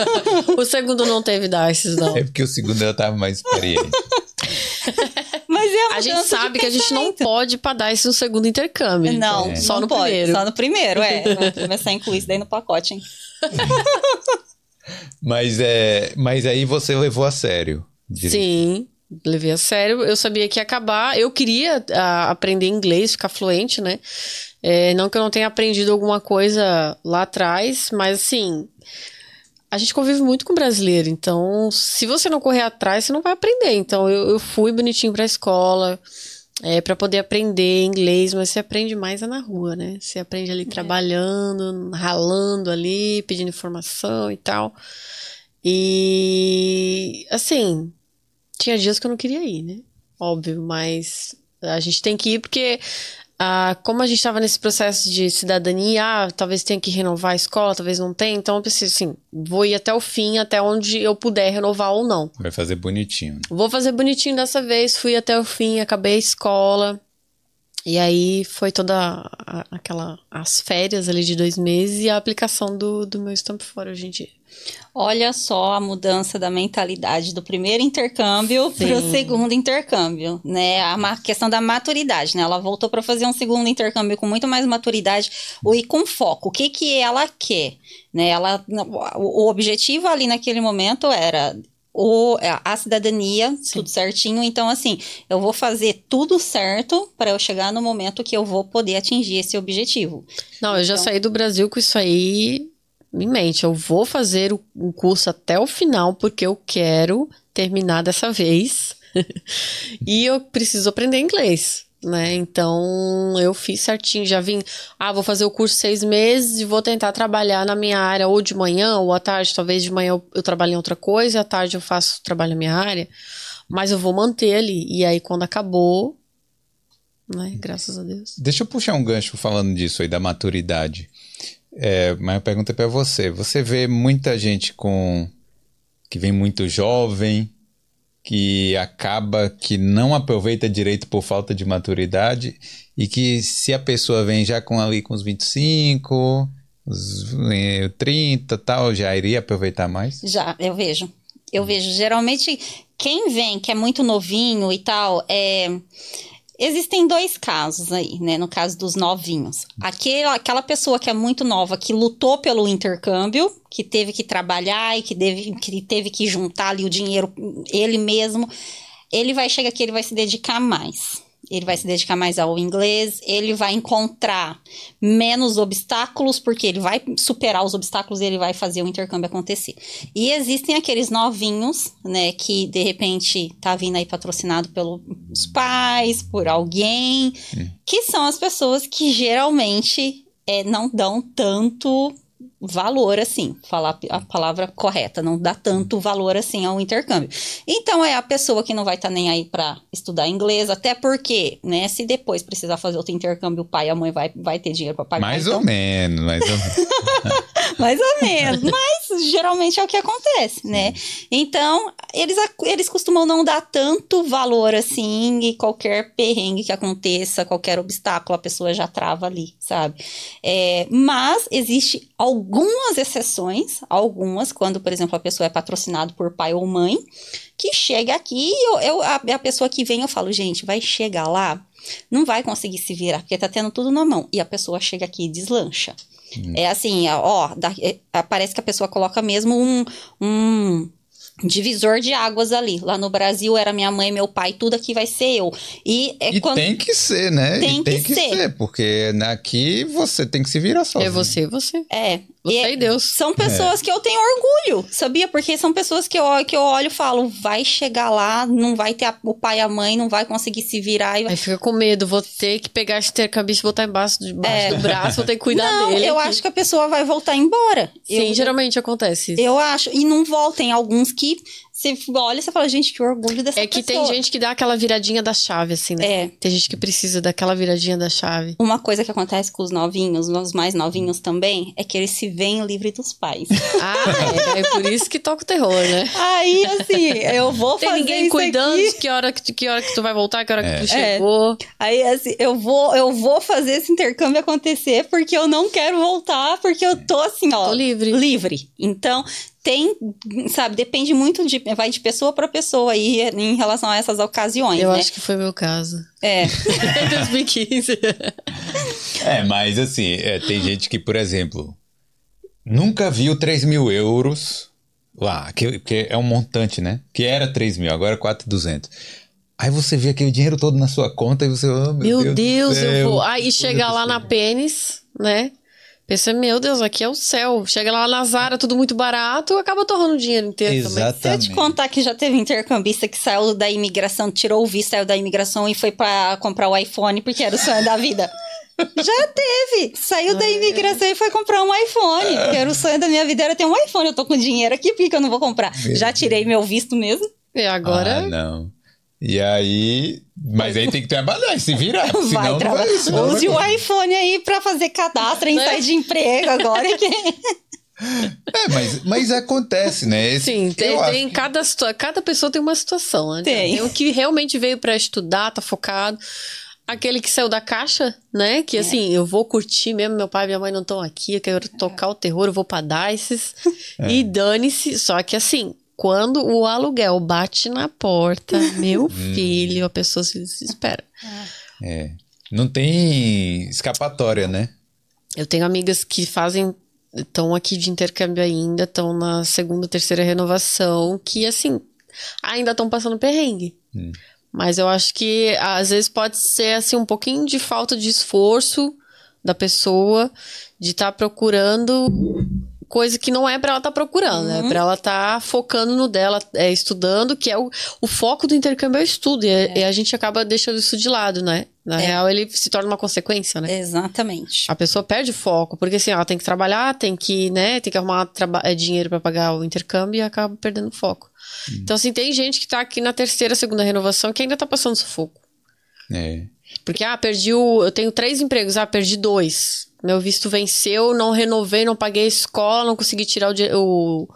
[LAUGHS] o segundo não teve DICES, não. É porque o segundo ela tava mais experiente. [LAUGHS] Mas é a, A gente sabe que a gente não pode dar isso no segundo intercâmbio. Não, então, só não no pode, primeiro. Só no primeiro, é. Vamos começar a incluir isso daí no pacote, hein? Mas, é, mas aí você levou a sério. direito. Sim, levei a sério. Eu sabia que ia acabar. Eu queria ah, aprender inglês, ficar fluente, né? É, não que eu não tenha aprendido alguma coisa lá atrás, mas assim. A gente convive muito com brasileiro, então se você não correr atrás, você não vai aprender. Então eu, eu fui bonitinho pra escola, é, para poder aprender inglês, mas você aprende mais é na rua, né? Você aprende ali trabalhando, ralando ali, pedindo informação e tal. E assim, tinha dias que eu não queria ir, né? Óbvio, mas a gente tem que ir porque ah, como a gente estava nesse processo de cidadania, ah, talvez tenha que renovar a escola, talvez não tenha, então eu pensei assim, vou ir até o fim, até onde eu puder renovar ou não. Vai fazer bonitinho. Vou fazer bonitinho dessa vez, fui até o fim, acabei a escola. E aí foi toda a- aquela as férias ali de dois meses e a aplicação do, do meu estampo fora hoje em dia. Olha só a mudança da mentalidade do primeiro intercâmbio para o segundo intercâmbio, né? A questão da maturidade, né? Ela voltou para fazer um segundo intercâmbio com muito mais maturidade e com foco. O que que ela quer, né? Ela, o objetivo ali naquele momento era o, a cidadania, tudo certinho. Então, assim, eu vou fazer tudo certo para eu chegar no momento que eu vou poder atingir esse objetivo. Não, eu já Então- saí do Brasil com isso aí em mente. Eu vou fazer o, o curso até o final porque eu quero terminar dessa vez. [LAUGHS] e eu preciso aprender inglês, né? Então eu fiz certinho, já vim. Ah, vou fazer o curso seis meses e vou tentar trabalhar na minha área ou de manhã ou à tarde. Talvez de manhã eu, eu trabalhe em outra coisa à tarde eu faço trabalho na minha área. Mas eu vou manter ali. E aí quando acabou, né? Graças a Deus. Deixa eu puxar um gancho falando disso aí, da maturidade. É, mas a pergunta é pra você. Você vê muita gente com. que vem muito jovem, que acaba que não aproveita direito por falta de maturidade, e que se a pessoa vem já com ali com os 25, os eh, 30 tal, já iria aproveitar mais? Já, eu vejo. Eu vejo. Geralmente, quem vem, que é muito novinho e tal, é. Existem dois casos aí, né? No caso dos novinhos. Aquela, aquela pessoa que é muito nova, que lutou pelo intercâmbio, que teve que trabalhar e que, deve, que teve que juntar ali o dinheiro ele mesmo, ele vai chegar aqui, ele vai se dedicar mais. Ele vai se dedicar mais ao inglês, ele vai encontrar menos obstáculos, porque ele vai superar os obstáculos e ele vai fazer o intercâmbio acontecer. E existem aqueles novinhos, né, que de repente tá vindo aí patrocinado pelos pais, por alguém, que são as pessoas que geralmente é, não dão tanto valor assim, falar a palavra correta, não dá tanto valor assim ao intercâmbio. Então é a pessoa que não vai estar nem aí para estudar inglês, até porque, né, se depois precisar fazer outro intercâmbio, o pai e a mãe vai, vai ter dinheiro para pagar. Mais então, ou menos, mais ou menos. [LAUGHS] mais ou menos, mas geralmente é o que acontece, né? Então, eles, eles costumam não dar tanto valor assim, e qualquer perrengue que aconteça, qualquer obstáculo, a pessoa já trava ali, sabe? É, mas existe algumas exceções, algumas, quando, por exemplo, a pessoa é patrocinado por pai ou mãe, que chega aqui e eu, eu- a, a pessoa que vem, eu falo, gente, vai chegar lá, não vai conseguir se virar, porque tá tendo tudo na mão. E a pessoa chega aqui e deslancha. É assim, ó, da- é, parece que a pessoa coloca mesmo um, um divisor de águas ali. Lá no Brasil era minha mãe, meu pai, tudo aqui vai ser eu. E é E quando. tem que ser, né? Tem e tem que que, ser. ser. porque aqui você tem que se virar sozinho. É você, você. É. Você é- e Deus. São pessoas que eu tenho orgulho, sabia? Porque são pessoas que eu, que eu olho e falo, vai chegar lá, não vai ter a- o pai e a mãe, não vai conseguir se virar. E vai... Aí fica com medo, vou ter que pegar esse intercambista e botar embaixo do, embaixo do braço, vou ter que cuidar É. não, dele. eu acho que a pessoa vai voltar embora. Sim, eu, geralmente acontece isso. Eu acho. E não voltem alguns que você olha e você fala, gente, que orgulho dessa É que pessoa. tem gente que dá aquela viradinha da chave, assim, né? É. Tem gente que precisa daquela viradinha da chave. Uma coisa que acontece com os novinhos, os mais novinhos também, é que eles se veem livre dos pais. [LAUGHS] Ah, é, é por isso que toca o terror, né? Aí, assim, eu vou Tem fazer ninguém isso cuidando aqui. de que hora que, tu- que hora que tu vai voltar, que hora que tu É. chegou. Aí, assim, eu vou, eu vou fazer esse intercâmbio acontecer porque eu não quero voltar, porque eu tô assim, ó. Tô livre. Livre. Então, tem, sabe, depende muito de. Vai de pessoa pra pessoa aí em relação a essas ocasiões, Eu né? acho que foi meu caso. É. [LAUGHS] Em 2015. É, mas assim, é, tem gente que, por exemplo, nunca viu 3 mil euros lá, que, que é um montante, né? Que era 3 mil, agora é 4,200. Aí você vê aquele dinheiro todo na sua conta e você, oh, Meu meu, Deus, do eu vou. Aí chega lá na Pênis, né? Pensa, meu Deus, aqui é o céu. Chega lá na Zara, tudo muito barato, acaba torrando o dinheiro inteiro também. Se eu Exatamente. te contar que já teve intercambista que saiu da imigração, tirou o visto, saiu da imigração e foi pra comprar o iPhone porque era o sonho da vida. [LAUGHS] Já teve! Saiu da imigração e foi comprar um iPhone. Que era o sonho da minha vida, era ter um iPhone. Eu tô com dinheiro aqui, por que que eu não vou comprar? Já tirei meu visto mesmo. E agora. Ah, não. E aí. Mas aí tem que trabalhar se virar. [LAUGHS] vai senão não trabalhar. vai, senão não Use o iPhone aí pra fazer cadastro em Né? site de emprego agora. [LAUGHS] É, mas, mas acontece, né? Esse- Sim, tem, tem que- cada, cada pessoa tem uma situação, né? Tem. o que realmente veio pra estudar, tá focado. Aquele que saiu da caixa, né? É. Que assim, eu vou curtir mesmo, meu pai e minha mãe não estão aqui, eu quero tocar o terror, eu vou pra Dices. [LAUGHS] É. E dane-se. Só que assim, quando o aluguel bate na porta, [LAUGHS] meu Hum. filho, a pessoa se desespera. É. Não tem escapatória, né? Eu tenho amigas que fazem. Estão aqui de intercâmbio ainda, estão na segunda, terceira renovação, que assim, ainda estão passando perrengue. Hum. Mas eu acho que às vezes pode ser assim um pouquinho de falta de esforço da pessoa de estar procurando coisa que não é pra ela estar procurando, é pra ela estar focando no dela, é, estudando, que é o, o foco do intercâmbio é o estudo, e, a- e a gente acaba deixando isso de lado, né? Na real, ele se torna uma consequência, né? Exatamente. A pessoa perde o foco, porque assim, ela tem que trabalhar, tem que, né, tem que arrumar é, dinheiro pra pagar o intercâmbio e acaba perdendo o foco. Então, assim, tem gente que tá aqui na terceira, segunda renovação que ainda tá passando sufoco. É. Porque, ah, perdi o. Eu tenho três empregos, ah, perdi dois. Meu visto venceu, não renovei, não paguei a escola, não consegui tirar o, o,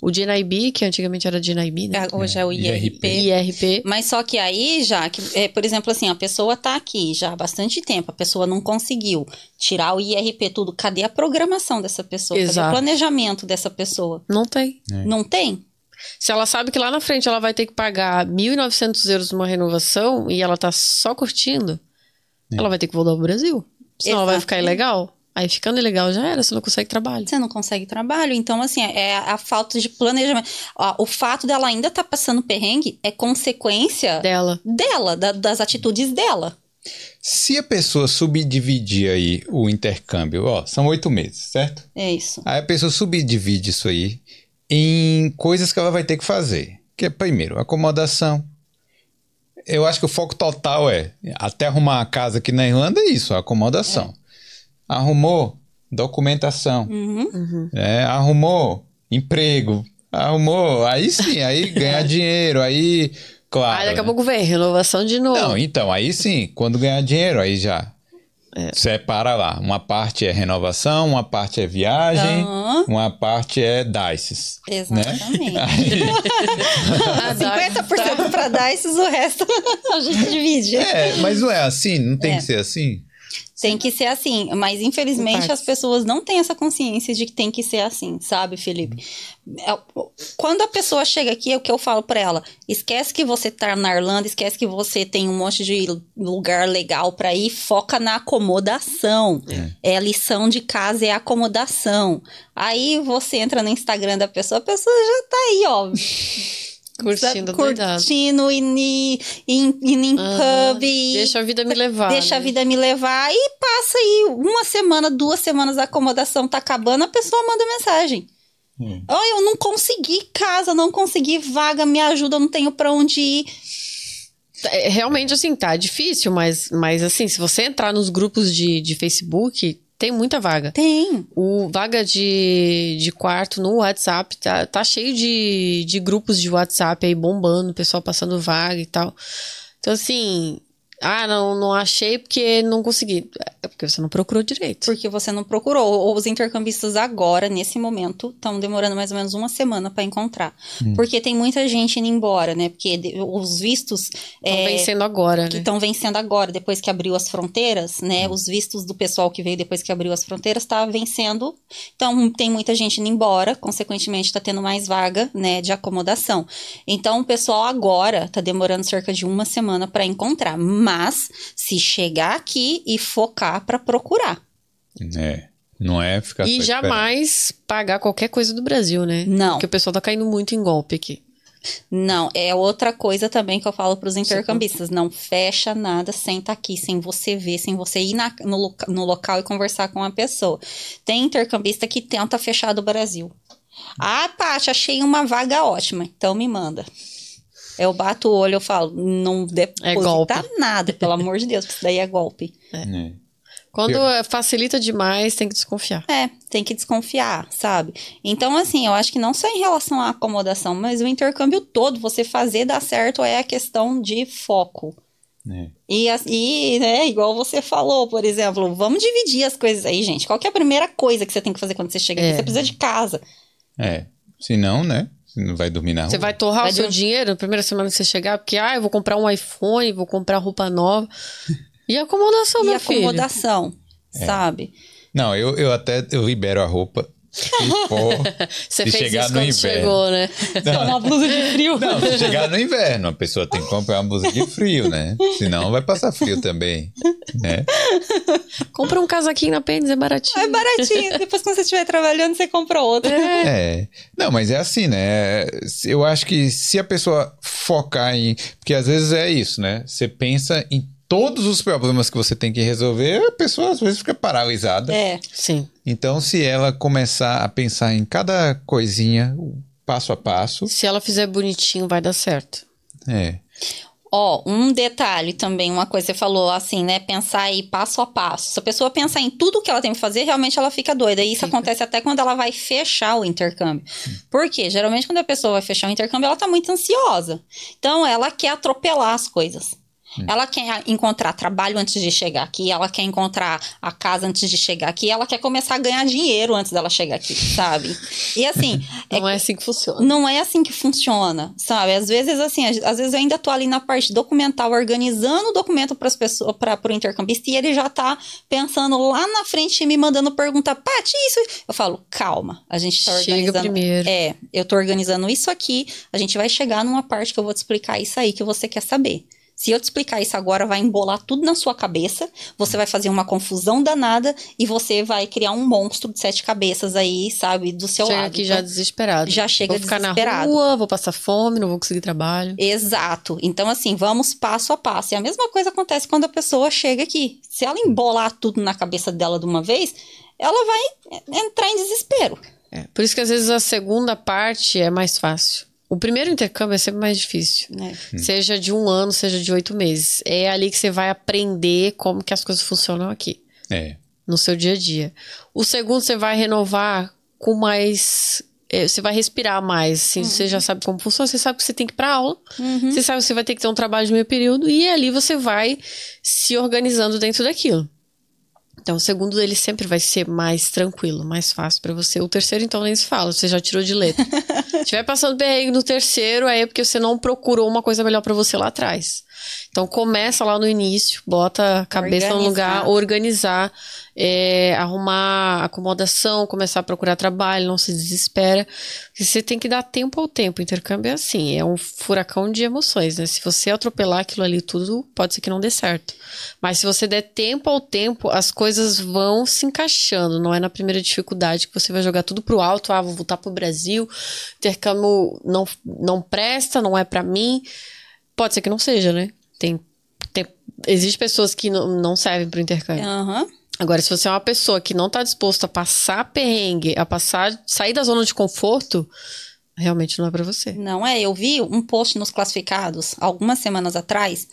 o GNIB, que antigamente era GNIB, né? Hoje é o IRP. IRP. Mas só que aí, já, que, é, por exemplo, assim, a pessoa tá aqui já há bastante tempo, a pessoa não conseguiu tirar o IRP tudo. Cadê a programação dessa pessoa? Cadê Exato. o planejamento dessa pessoa? Não tem. Não tem? Se ela sabe que lá na frente ela vai ter que pagar 1.900 euros numa renovação e ela tá só curtindo, ela vai ter que voltar pro Brasil. Senão ela vai ficar ilegal. Aí ficando ilegal já era, você não consegue trabalho. Você não consegue trabalho. Então, assim, é a falta de planejamento. O fato dela ainda tá passando perrengue é consequência Dela. dela, da- das atitudes dela. Se a pessoa subdividir aí o intercâmbio, ó, são oito meses, certo? É isso. Aí a pessoa subdivide isso aí em coisas que ela vai ter que fazer. Que é, primeiro, acomodação. Eu acho que o foco total é, até arrumar a casa aqui na Irlanda, é isso, a acomodação. Arrumou, documentação. Uhum. É, arrumou, emprego. Arrumou, aí sim, aí ganhar [LAUGHS] dinheiro, aí, claro. Aí daqui a né? pouco vem, renovação de novo. Não, então, aí sim, quando ganhar dinheiro, aí já É. separa lá. Uma parte é renovação, uma parte é viagem, Aham. uma parte é dices. Exatamente. Né? Aí- Ah, dá- 50% pra dar esses, o resto [LAUGHS] a gente divide. é, mas não é assim, não tem É. que ser assim. Tem que ser assim, mas infelizmente as pessoas não têm essa consciência de que tem que ser assim, sabe, Felipe? É, Quando a pessoa chega aqui, é o que eu falo pra ela: esquece que você tá na Irlanda, esquece que você tem um monte de lugar legal pra ir, foca na acomodação. É. a lição de casa é a acomodação. Aí você entra no Instagram da pessoa, a pessoa já tá aí, ó. [LAUGHS] Curtindo, curtindo, indo em, em, indo em pub. e- Deixa a vida me levar. Deixa a né? vida me levar e passa aí uma semana, duas semanas a acomodação tá acabando, a pessoa manda mensagem. Hum. Oh, eu não consegui casa, não consegui vaga, me ajuda, eu não tenho pra onde ir. É, Realmente, assim, tá difícil, mas, mas assim, se você entrar nos grupos de, de Facebook, tem muita vaga. Tem. O vaga de, de quarto no WhatsApp tá, tá cheio de, de grupos de WhatsApp aí bombando, o pessoal passando vaga e tal. Então, assim, ah, não, não achei porque não consegui. É porque você não procurou direito. Porque você não procurou. Os intercambistas agora, nesse momento, estão demorando mais ou menos uma semana pra encontrar. Porque tem muita gente indo embora, né? Porque os vistos. Estão é, vencendo agora, que né? estão vencendo agora, depois que abriu as fronteiras, né? Os vistos do pessoal que veio depois que abriu as fronteiras tá vencendo. Então, tem muita gente indo embora, consequentemente, tá tendo mais vaga, né, de acomodação. Então, o pessoal agora tá demorando cerca de uma semana para encontrar. Mas, se chegar aqui e focar para procurar. É. Não é ficar E jamais pagar qualquer coisa do Brasil, né? Não. Porque o pessoal tá caindo muito em golpe aqui. Não, é outra coisa também que eu falo para os intercambistas. Não fecha nada sem estar aqui, sem você ver, sem você ir na- no, no local e conversar com a pessoa. Tem intercambista que tenta fechar do Brasil. Ah, Paty, achei uma vaga ótima, então me manda. Eu bato o olho, eu falo, não deposita golpe. nada, pelo amor de Deus, porque isso daí é golpe. É. Quando Pior. é, facilita demais, tem que desconfiar. É, tem que desconfiar, sabe? Então, assim, eu acho que não só em relação à acomodação, mas o intercâmbio todo, você fazer dar certo é a questão de foco. É. E, e, né, igual você falou, por exemplo, vamos dividir as coisas aí, gente. Qual que é a primeira coisa que você tem que fazer quando você chega aqui? É. Você precisa de casa. É. Se não, né? Você não vai dormir na rua. Você vai torrar Vai o seu dinheiro na primeira semana que você chegar, porque, ah, eu vou comprar um iPhone, vou comprar roupa nova. E acomodação, e meu filho? acomodação, É. sabe? Não, eu, eu até eu libero a roupa. [LAUGHS] Você se fez chegar isso no quando inverno. chegou, né? uma blusa de frio. Não, se chegar no inverno, a pessoa tem que comprar uma blusa de frio, né? Senão vai passar frio também, né? Compra um casaquinho na Pênis, é baratinho. É baratinho. Depois, quando você estiver trabalhando, você compra outro. É. Não, mas é assim, né? Eu acho que se a pessoa focar em. Porque às vezes é isso, né? Você pensa em todos os problemas que você tem que resolver, a pessoa às vezes fica paralisada. É. Sim. Então, se ela começar a pensar em cada coisinha, passo a passo, Se ela fizer bonitinho, vai dar certo. é. Ó, um detalhe também, uma coisa que você falou assim, né? Pensar aí passo a passo. Se a pessoa pensar em tudo que ela tem que fazer, realmente ela fica doida. E isso acontece até quando ela vai fechar o intercâmbio. Por quê? Geralmente, quando a pessoa vai fechar o intercâmbio, ela tá muito ansiosa. Então, ela quer atropelar as coisas. Ela quer encontrar trabalho antes de chegar aqui, ela quer encontrar a casa antes de chegar aqui, ela quer começar a ganhar dinheiro antes dela chegar aqui, sabe? E assim, é [LAUGHS] Não é, assim que funciona. não é assim que funciona, sabe? Às vezes, assim, às às vezes eu ainda tô ali na parte documental, organizando o documento para as pessoas, para o intercambista, e ele já tá pensando lá na frente e me mandando perguntar, Paty, isso. Eu falo, calma, a gente tá Chega organizando. primeiro. É, eu tô organizando isso aqui, a gente vai chegar numa parte que eu vou te explicar isso aí que você quer saber. Se eu te explicar isso agora, vai embolar tudo na sua cabeça, você vai fazer uma confusão danada e você vai criar um monstro de sete cabeças aí, sabe, do seu Chega lado. aqui Então, já desesperado. já chega vou ficar desesperado. na rua, vou passar fome, não vou conseguir trabalho. Exato. Então, assim, vamos passo a passo. E a mesma coisa acontece quando a pessoa chega aqui. Se ela embolar tudo na cabeça dela de uma vez, ela vai entrar em desespero. É, Por isso que às vezes a segunda parte é mais fácil. O primeiro intercâmbio é sempre mais difícil. Né? Seja de um ano, seja de oito meses. É ali que você vai aprender como que as coisas funcionam aqui, É. no seu dia a dia. O segundo você vai renovar com mais. é, Você vai respirar mais, assim, você já sabe como funciona, você sabe que você tem que ir pra aula, você sabe que você vai ter que ter um trabalho de meio período, e ali você vai se organizando dentro daquilo. Então, o segundo ele sempre vai ser mais tranquilo, mais fácil pra você. O terceiro, então, nem se fala, você já tirou de letra. [LAUGHS] Se estiver passando perrengue no terceiro, aí é porque você não procurou uma coisa melhor pra você lá atrás. Então, começa lá no início, bota a cabeça no Organizar. lugar, organizar, é, arrumar acomodação, começar a procurar trabalho, não se desespera. Porque você tem que dar tempo ao tempo. O intercâmbio é assim, é um furacão de emoções, né? Se você atropelar aquilo ali tudo, pode ser que não dê certo. Mas se você der tempo ao tempo, as coisas vão se encaixando. Não é na primeira dificuldade que você vai jogar tudo pro alto. Ah, vou voltar pro Brasil. Intercâmbio não, não presta, não é pra mim. Pode ser que não seja, né? Tem, tem, existe pessoas que não, não servem pro intercâmbio. Aham. Agora, se você é uma pessoa que não tá disposta a passar perrengue, a passar, sair da zona de conforto, realmente não é pra você. Não é, eu vi um post nos classificados algumas semanas atrás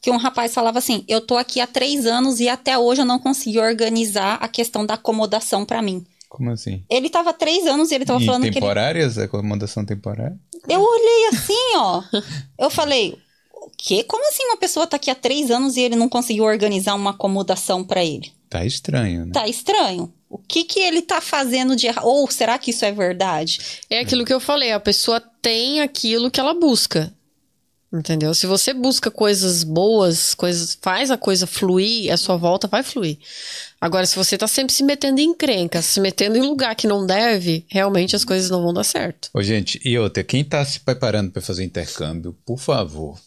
que um rapaz falava assim: Eu tô aqui há três anos e até hoje eu não consegui organizar a questão da acomodação pra mim. Como assim? Ele tava há três anos e ele tava e falando que ele temporárias? Acomodação temporária? Eu olhei assim, ó. Eu falei, o quê? Como assim uma pessoa tá aqui há três anos e ele não conseguiu organizar uma acomodação pra ele? Tá estranho, né? Tá estranho. O que que ele tá fazendo de errado? Ou será que isso é verdade? É aquilo que eu falei, a pessoa tem aquilo que ela busca. Entendeu? Se você busca coisas boas, coisas, faz a coisa fluir, a sua volta vai fluir. Agora, se você tá sempre se metendo em encrenca, se metendo em lugar que não deve, realmente as coisas não vão dar certo. Ô, gente, e outra, quem tá se preparando para fazer intercâmbio, por favor,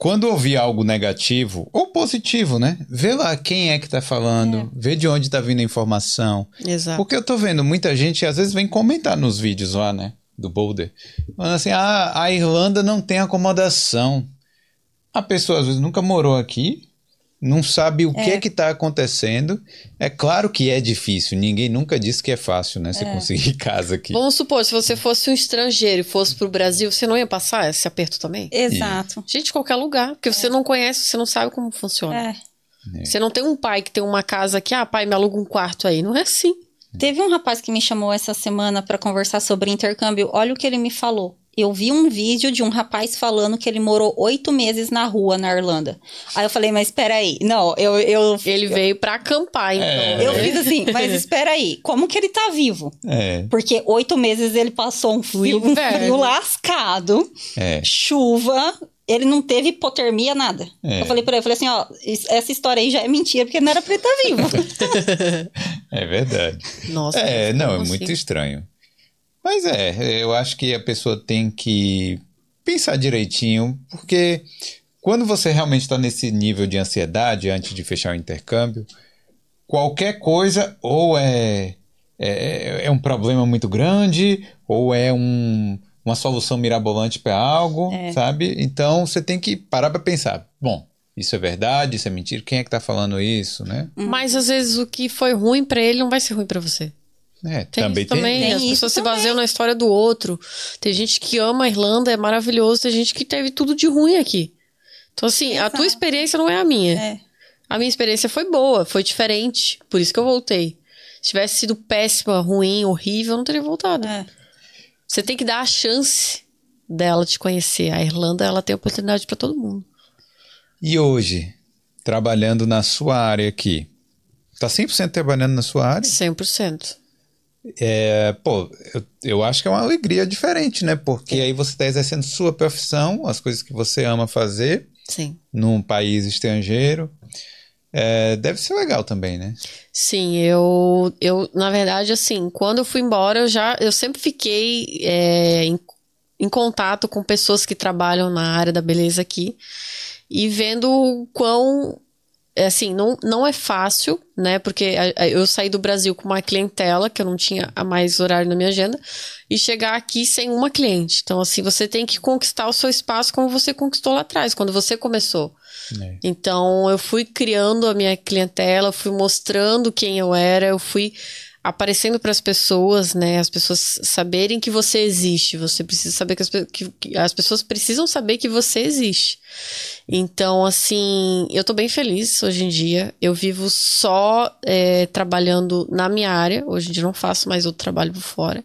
quando ouvir algo negativo ou positivo, né? Vê lá quem é que tá falando, é. vê de onde tá vindo a informação. Exato. Porque eu tô vendo muita gente, às vezes, vem comentar nos vídeos lá, né? Do Boulder. Falando assim, ah, a Irlanda não tem acomodação. A pessoa, às vezes, nunca morou aqui, não sabe o é. que é que está acontecendo. É claro que é difícil, ninguém nunca disse que é fácil, né? Você é. conseguir [LAUGHS] casa aqui. Vamos supor, se você fosse um estrangeiro e fosse para o Brasil, você não ia passar esse aperto também? Exato. Gente, qualquer lugar, porque é. você não conhece, você não sabe como funciona. É. Você não tem um pai que tem uma casa aqui, ah, pai, me aluga um quarto aí. Não é assim. Teve um rapaz que me chamou essa semana para conversar sobre intercâmbio. Olha o que ele me falou eu vi um vídeo de um rapaz falando que ele morou oito meses na rua na Irlanda. Aí eu falei, mas espera aí. Não, eu... eu ele eu, veio pra acampar, então. É. Eu fiz assim, mas [LAUGHS] espera aí. Como que ele tá vivo? É. Porque oito meses ele passou um frio, um frio lascado, é. chuva, ele não teve hipotermia, nada. É. Eu falei pra ele, eu falei assim, ó, essa história aí já é mentira, porque não era pra ele estar tá vivo. [LAUGHS] é verdade. Nossa. É, não, é muito assim? estranho. Mas é, eu acho que a pessoa tem que pensar direitinho, porque quando você realmente está nesse nível de ansiedade antes de fechar o intercâmbio, qualquer coisa ou é, é, é um problema muito grande, ou é um, uma solução mirabolante para algo, é. sabe? Então você tem que parar para pensar. Bom, isso é verdade, isso é mentira, quem é que está falando isso, né? Mas às vezes o que foi ruim para ele não vai ser ruim para você. É, tem também tem. também. As pessoas se baseiam na história do outro. Tem gente que ama a Irlanda, é maravilhoso. Tem gente que teve tudo de ruim aqui. Então, assim, Exato. a tua experiência não é a minha. É. A minha experiência foi boa, foi diferente. Por isso que eu voltei. Se tivesse sido péssima, ruim, horrível, eu não teria voltado. É. Você tem que dar a chance dela te conhecer. A Irlanda, ela tem oportunidade para todo mundo. E hoje, trabalhando na sua área aqui, tá 100% trabalhando na sua área? 100%. É, pô, eu, eu acho que é uma alegria diferente, né? Porque aí você está exercendo sua profissão, as coisas que você ama fazer, Sim. num país estrangeiro. É, deve ser legal também, né? Sim, eu, eu, na verdade, assim, quando eu fui embora, eu já, eu sempre fiquei é, em, em contato com pessoas que trabalham na área da beleza aqui e vendo o quão é assim, não, não é fácil, né? Porque eu saí do Brasil com uma clientela, que eu não tinha mais horário na minha agenda, e chegar aqui sem uma cliente. Então, assim, você tem que conquistar o seu espaço como você conquistou lá atrás, quando você começou. É. Então, eu fui criando a minha clientela, fui mostrando quem eu era, eu fui aparecendo para as pessoas, né? As pessoas saberem que você existe. Você precisa saber que as, que, que as, pessoas precisam saber que você existe. Então, assim, eu tô bem feliz hoje em dia. Eu vivo só é, trabalhando na minha área. Hoje em dia não faço mais outro trabalho por fora.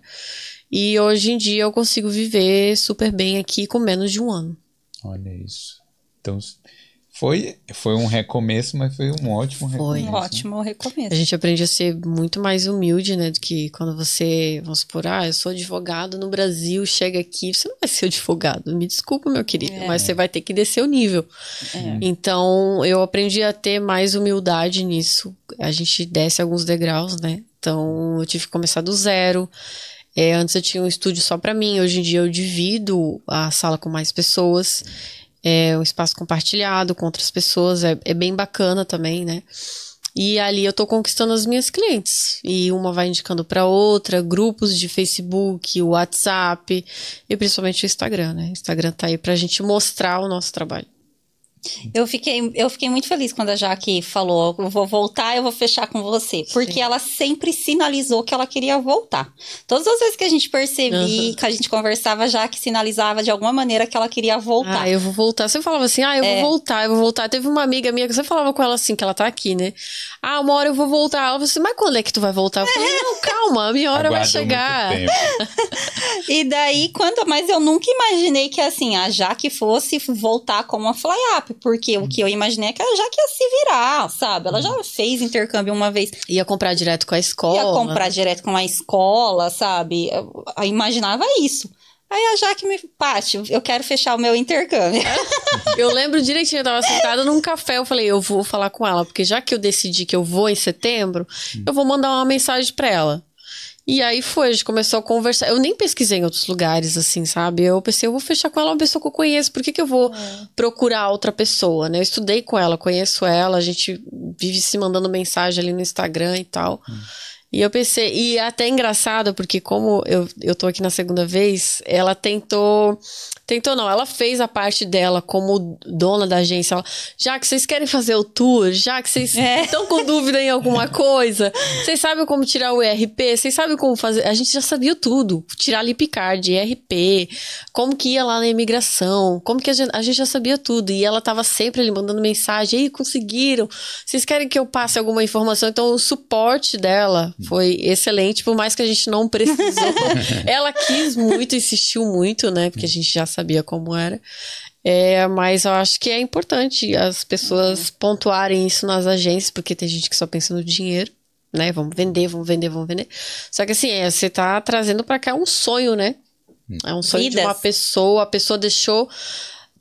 E hoje em dia eu consigo viver super bem aqui com menos de um ano. Olha isso. Então, foi, foi um recomeço, mas foi um ótimo recomeço. Foi um né? ótimo recomeço. A gente aprende a ser muito mais humilde, né? Do que quando você, vamos supor, ah, eu sou advogado no Brasil, chega aqui, você não vai ser advogado. Me desculpa, meu querido, é. mas você vai ter que descer o nível. É. Então, eu aprendi a ter mais humildade nisso. A gente desce alguns degraus, né? Então, eu tive que começar do zero. É, antes eu tinha um estúdio só para mim, hoje em dia eu divido a sala com mais pessoas é um espaço compartilhado com outras pessoas, é, é bem bacana também, né? E ali eu tô conquistando as minhas clientes. E uma vai indicando para outra, grupos de Facebook, WhatsApp e principalmente o Instagram, né? O Instagram tá aí pra gente mostrar o nosso trabalho. Eu fiquei, eu fiquei muito feliz quando a Jaque falou: eu vou voltar, eu vou fechar com você. Porque Sim. ela sempre sinalizou que ela queria voltar. Todas as vezes que a gente percebia, uhum. que a gente conversava, a Jaque sinalizava de alguma maneira que ela queria voltar. Ah, eu vou voltar. Você falava assim: ah, eu é. vou voltar, eu vou voltar. Teve uma amiga minha que você falava com ela assim, que ela tá aqui, né? Ah, uma hora eu vou voltar. Ela falou assim: mas quando é que tu vai voltar? Eu falei: não, calma, a minha hora vai chegar. [LAUGHS] e daí, quando. Mas eu nunca imaginei que assim, a Jaque fosse voltar como uma fly-up porque o que eu imaginei é que ela já quer se virar, sabe? Ela já uhum. fez intercâmbio uma vez. Ia comprar direto com a escola. Ia comprar direto com a escola, sabe? Eu, eu imaginava isso. Aí a Jaque me. Paty, eu quero fechar o meu intercâmbio. eu lembro direitinho, eu tava sentada num café, eu falei, eu vou falar com ela, porque já que eu decidi que eu vou em setembro, hum. eu vou mandar uma mensagem pra ela. E aí foi, a gente começou a conversar. Eu nem pesquisei em outros lugares, assim, sabe? Eu pensei, eu vou fechar com ela uma pessoa que eu conheço. Por que, que eu vou é. procurar outra pessoa, né? Eu estudei com ela, conheço ela, a gente vive se mandando mensagem ali no Instagram e tal. Hum. E eu pensei, e é até engraçado, porque como eu, eu tô aqui na segunda vez, ela tentou. Tentou não, ela fez a parte dela como dona da agência. Ela, já que vocês querem fazer o tour, já que vocês é. estão com dúvida em alguma coisa, vocês sabem como tirar o ERP, vocês sabem como fazer. A gente já sabia tudo. Tirar Lipcard, ERP, como que ia lá na imigração, como que a gente, a gente já sabia tudo. E ela tava sempre ali mandando mensagem, ei, conseguiram. Vocês querem que eu passe alguma informação? Então o suporte dela foi excelente, por mais que a gente não precisou. [LAUGHS] ela quis muito, insistiu muito, né? Porque a gente já sabia como era. É, mas eu acho que é importante as pessoas pontuarem isso nas agências, porque tem gente que só pensa no dinheiro, né? Vamos vender, vamos vender, vamos vender. Só que assim, é, você tá trazendo para cá um sonho, né? É um sonho Vidas. de uma pessoa, a pessoa deixou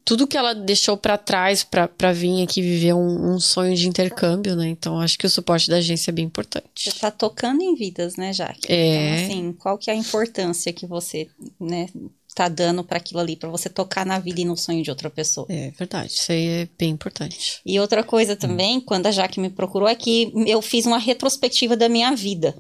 tudo que ela deixou para trás para vir aqui viver um, um, sonho de intercâmbio, né? Então acho que o suporte da agência é bem importante. Você tá tocando em vidas, né, Jaque? É. Então, assim, qual que é a importância que você, né, tá dando para aquilo ali, para você tocar na vida e no sonho de outra pessoa? É verdade, isso aí é bem importante. E outra coisa também, hum. quando a Jaque me procurou, é que eu fiz uma retrospectiva da minha vida.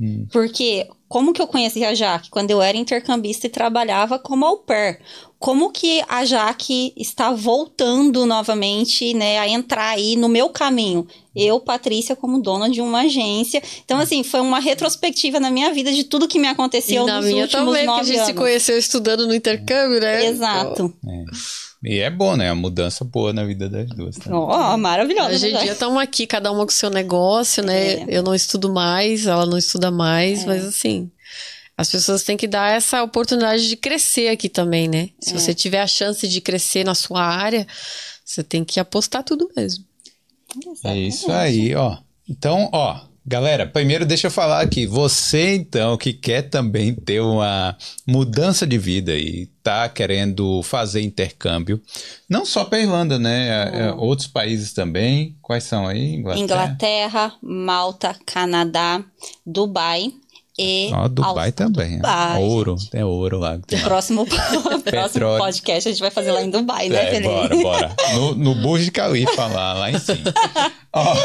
Hum. Porque como que eu conheci a Jaque? Quando eu era intercambista e trabalhava como au pair como que a Jaque está voltando novamente, né, a entrar aí no meu caminho. Eu, Patrícia, como dona de uma agência. Então, assim, foi uma retrospectiva na minha vida de tudo que me aconteceu e nos na minha últimos também, nove porque a gente se conheceu estudando no intercâmbio, né? Exato. É. E é bom, né? A mudança boa na vida das duas. Tá? Oh, maravilhosa. Hoje em dia estamos aqui, cada uma com o seu negócio, né? É. Eu não estudo mais, ela não estuda mais, é. mas assim, as pessoas têm que dar essa oportunidade de crescer aqui também, né? Se é. você tiver a chance de crescer na sua área, você tem que apostar tudo mesmo. Exatamente. É isso aí, ó. Então, ó, galera, primeiro deixa eu falar aqui, você então que quer também ter uma mudança de vida e tá querendo fazer intercâmbio, não só para Irlanda, né? É, é, outros países também. Quais são aí? Inglaterra, Inglaterra Malta, Canadá, Dubai e Ó, Dubai também. Dubai, ouro, gente. tem ouro lá. Tem próximo, [LAUGHS] próximo podcast a gente vai fazer lá em Dubai, né, é, Felipe? Bora, bora. No, no Burj Khalifa [LAUGHS] lá, lá em cima. Ó,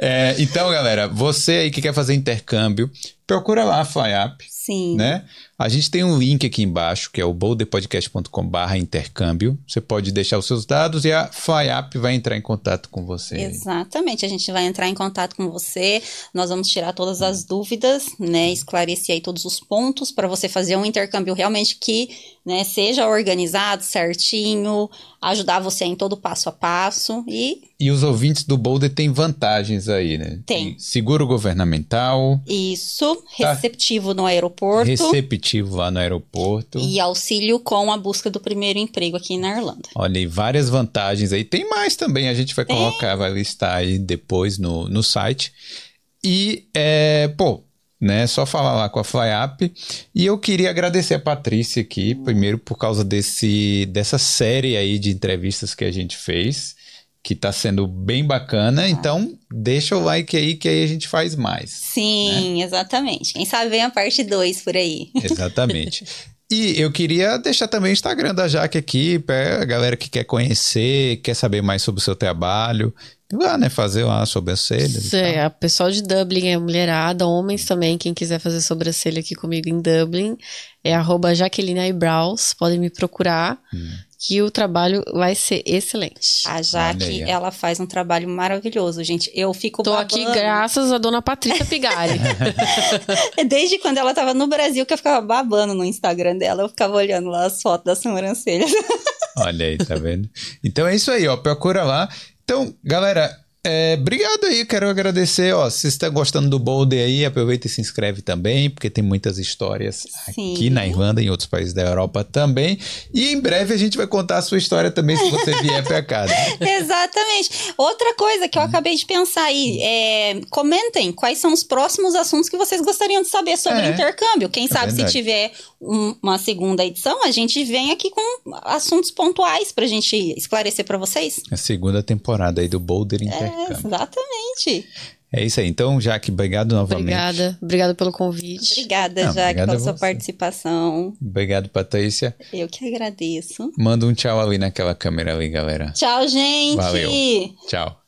é, então, galera, você aí que quer fazer intercâmbio, procura lá a FlyUp. Sim. Né? A gente tem um link aqui embaixo, que é o boulderpodcast.com.br intercâmbio. Você pode deixar os seus dados e a FlyUp vai entrar em contato com você. Exatamente, a gente vai entrar em contato com você. Nós vamos tirar todas as dúvidas, né? Esclarecer aí todos os pontos para você fazer um intercâmbio realmente que né, seja organizado, certinho, ajudar você em todo passo a passo e... E os ouvintes do Boulder têm vantagens aí, né? Tem. tem seguro governamental. Isso, tá. receptivo tá. no aeroporto. Receptivo lá no aeroporto. E auxílio com a busca do primeiro emprego aqui na Irlanda. Olha, e várias vantagens aí. Tem mais também, a gente vai tem. colocar, vai listar aí depois no, no site. E, é, pô, né? Só falar lá com a FlyUp. E eu queria agradecer a Patrícia aqui, primeiro por causa desse, dessa série aí de entrevistas que a gente fez, que está sendo bem bacana. Ah. Então, deixa o like aí que aí a gente faz mais. Sim, né? exatamente. Quem sabe vem a parte 2 por aí. Exatamente. [LAUGHS] E eu queria deixar também o Instagram da Jaque aqui, para a galera que quer conhecer, quer saber mais sobre o seu trabalho lá, né? Fazer lá sobrancelha. É, a pessoal de Dublin é mulherada, homens também, quem quiser fazer sobrancelha aqui comigo em Dublin, é arroba Jaqueline Eyebrows, podem me procurar. Hum. Que o trabalho vai ser excelente. A Jaque, ela faz um trabalho maravilhoso, gente. Eu fico Tô babando. aqui graças a dona Patrícia [LAUGHS] Pigari. [LAUGHS] Desde quando ela tava no Brasil que eu ficava babando no Instagram dela, eu ficava olhando lá as fotos das sobrancelhas. Olha aí, tá vendo? Então é isso aí, ó. Procura lá. Então, galera, é, obrigado aí, quero agradecer. Ó, se você está gostando do Boulder aí, aproveita e se inscreve também, porque tem muitas histórias Sim. aqui na Irlanda e em outros países da Europa também. E em breve a gente vai contar a sua história também, se você vier para cá. [LAUGHS] Exatamente. Outra coisa que eu acabei de pensar aí, é, comentem quais são os próximos assuntos que vocês gostariam de saber sobre é, intercâmbio. Quem é sabe verdade. se tiver um, uma segunda edição, a gente vem aqui com assuntos pontuais para a gente esclarecer para vocês. A segunda temporada aí do Boulder é, exatamente. É isso aí. Então, Jaque, obrigado novamente. Obrigada. Obrigada pelo convite. Obrigada, Não, Jaque, pela sua participação. Obrigado, Patrícia. Eu que agradeço. Manda um tchau ali naquela câmera ali, galera. Tchau, gente! Valeu. Tchau.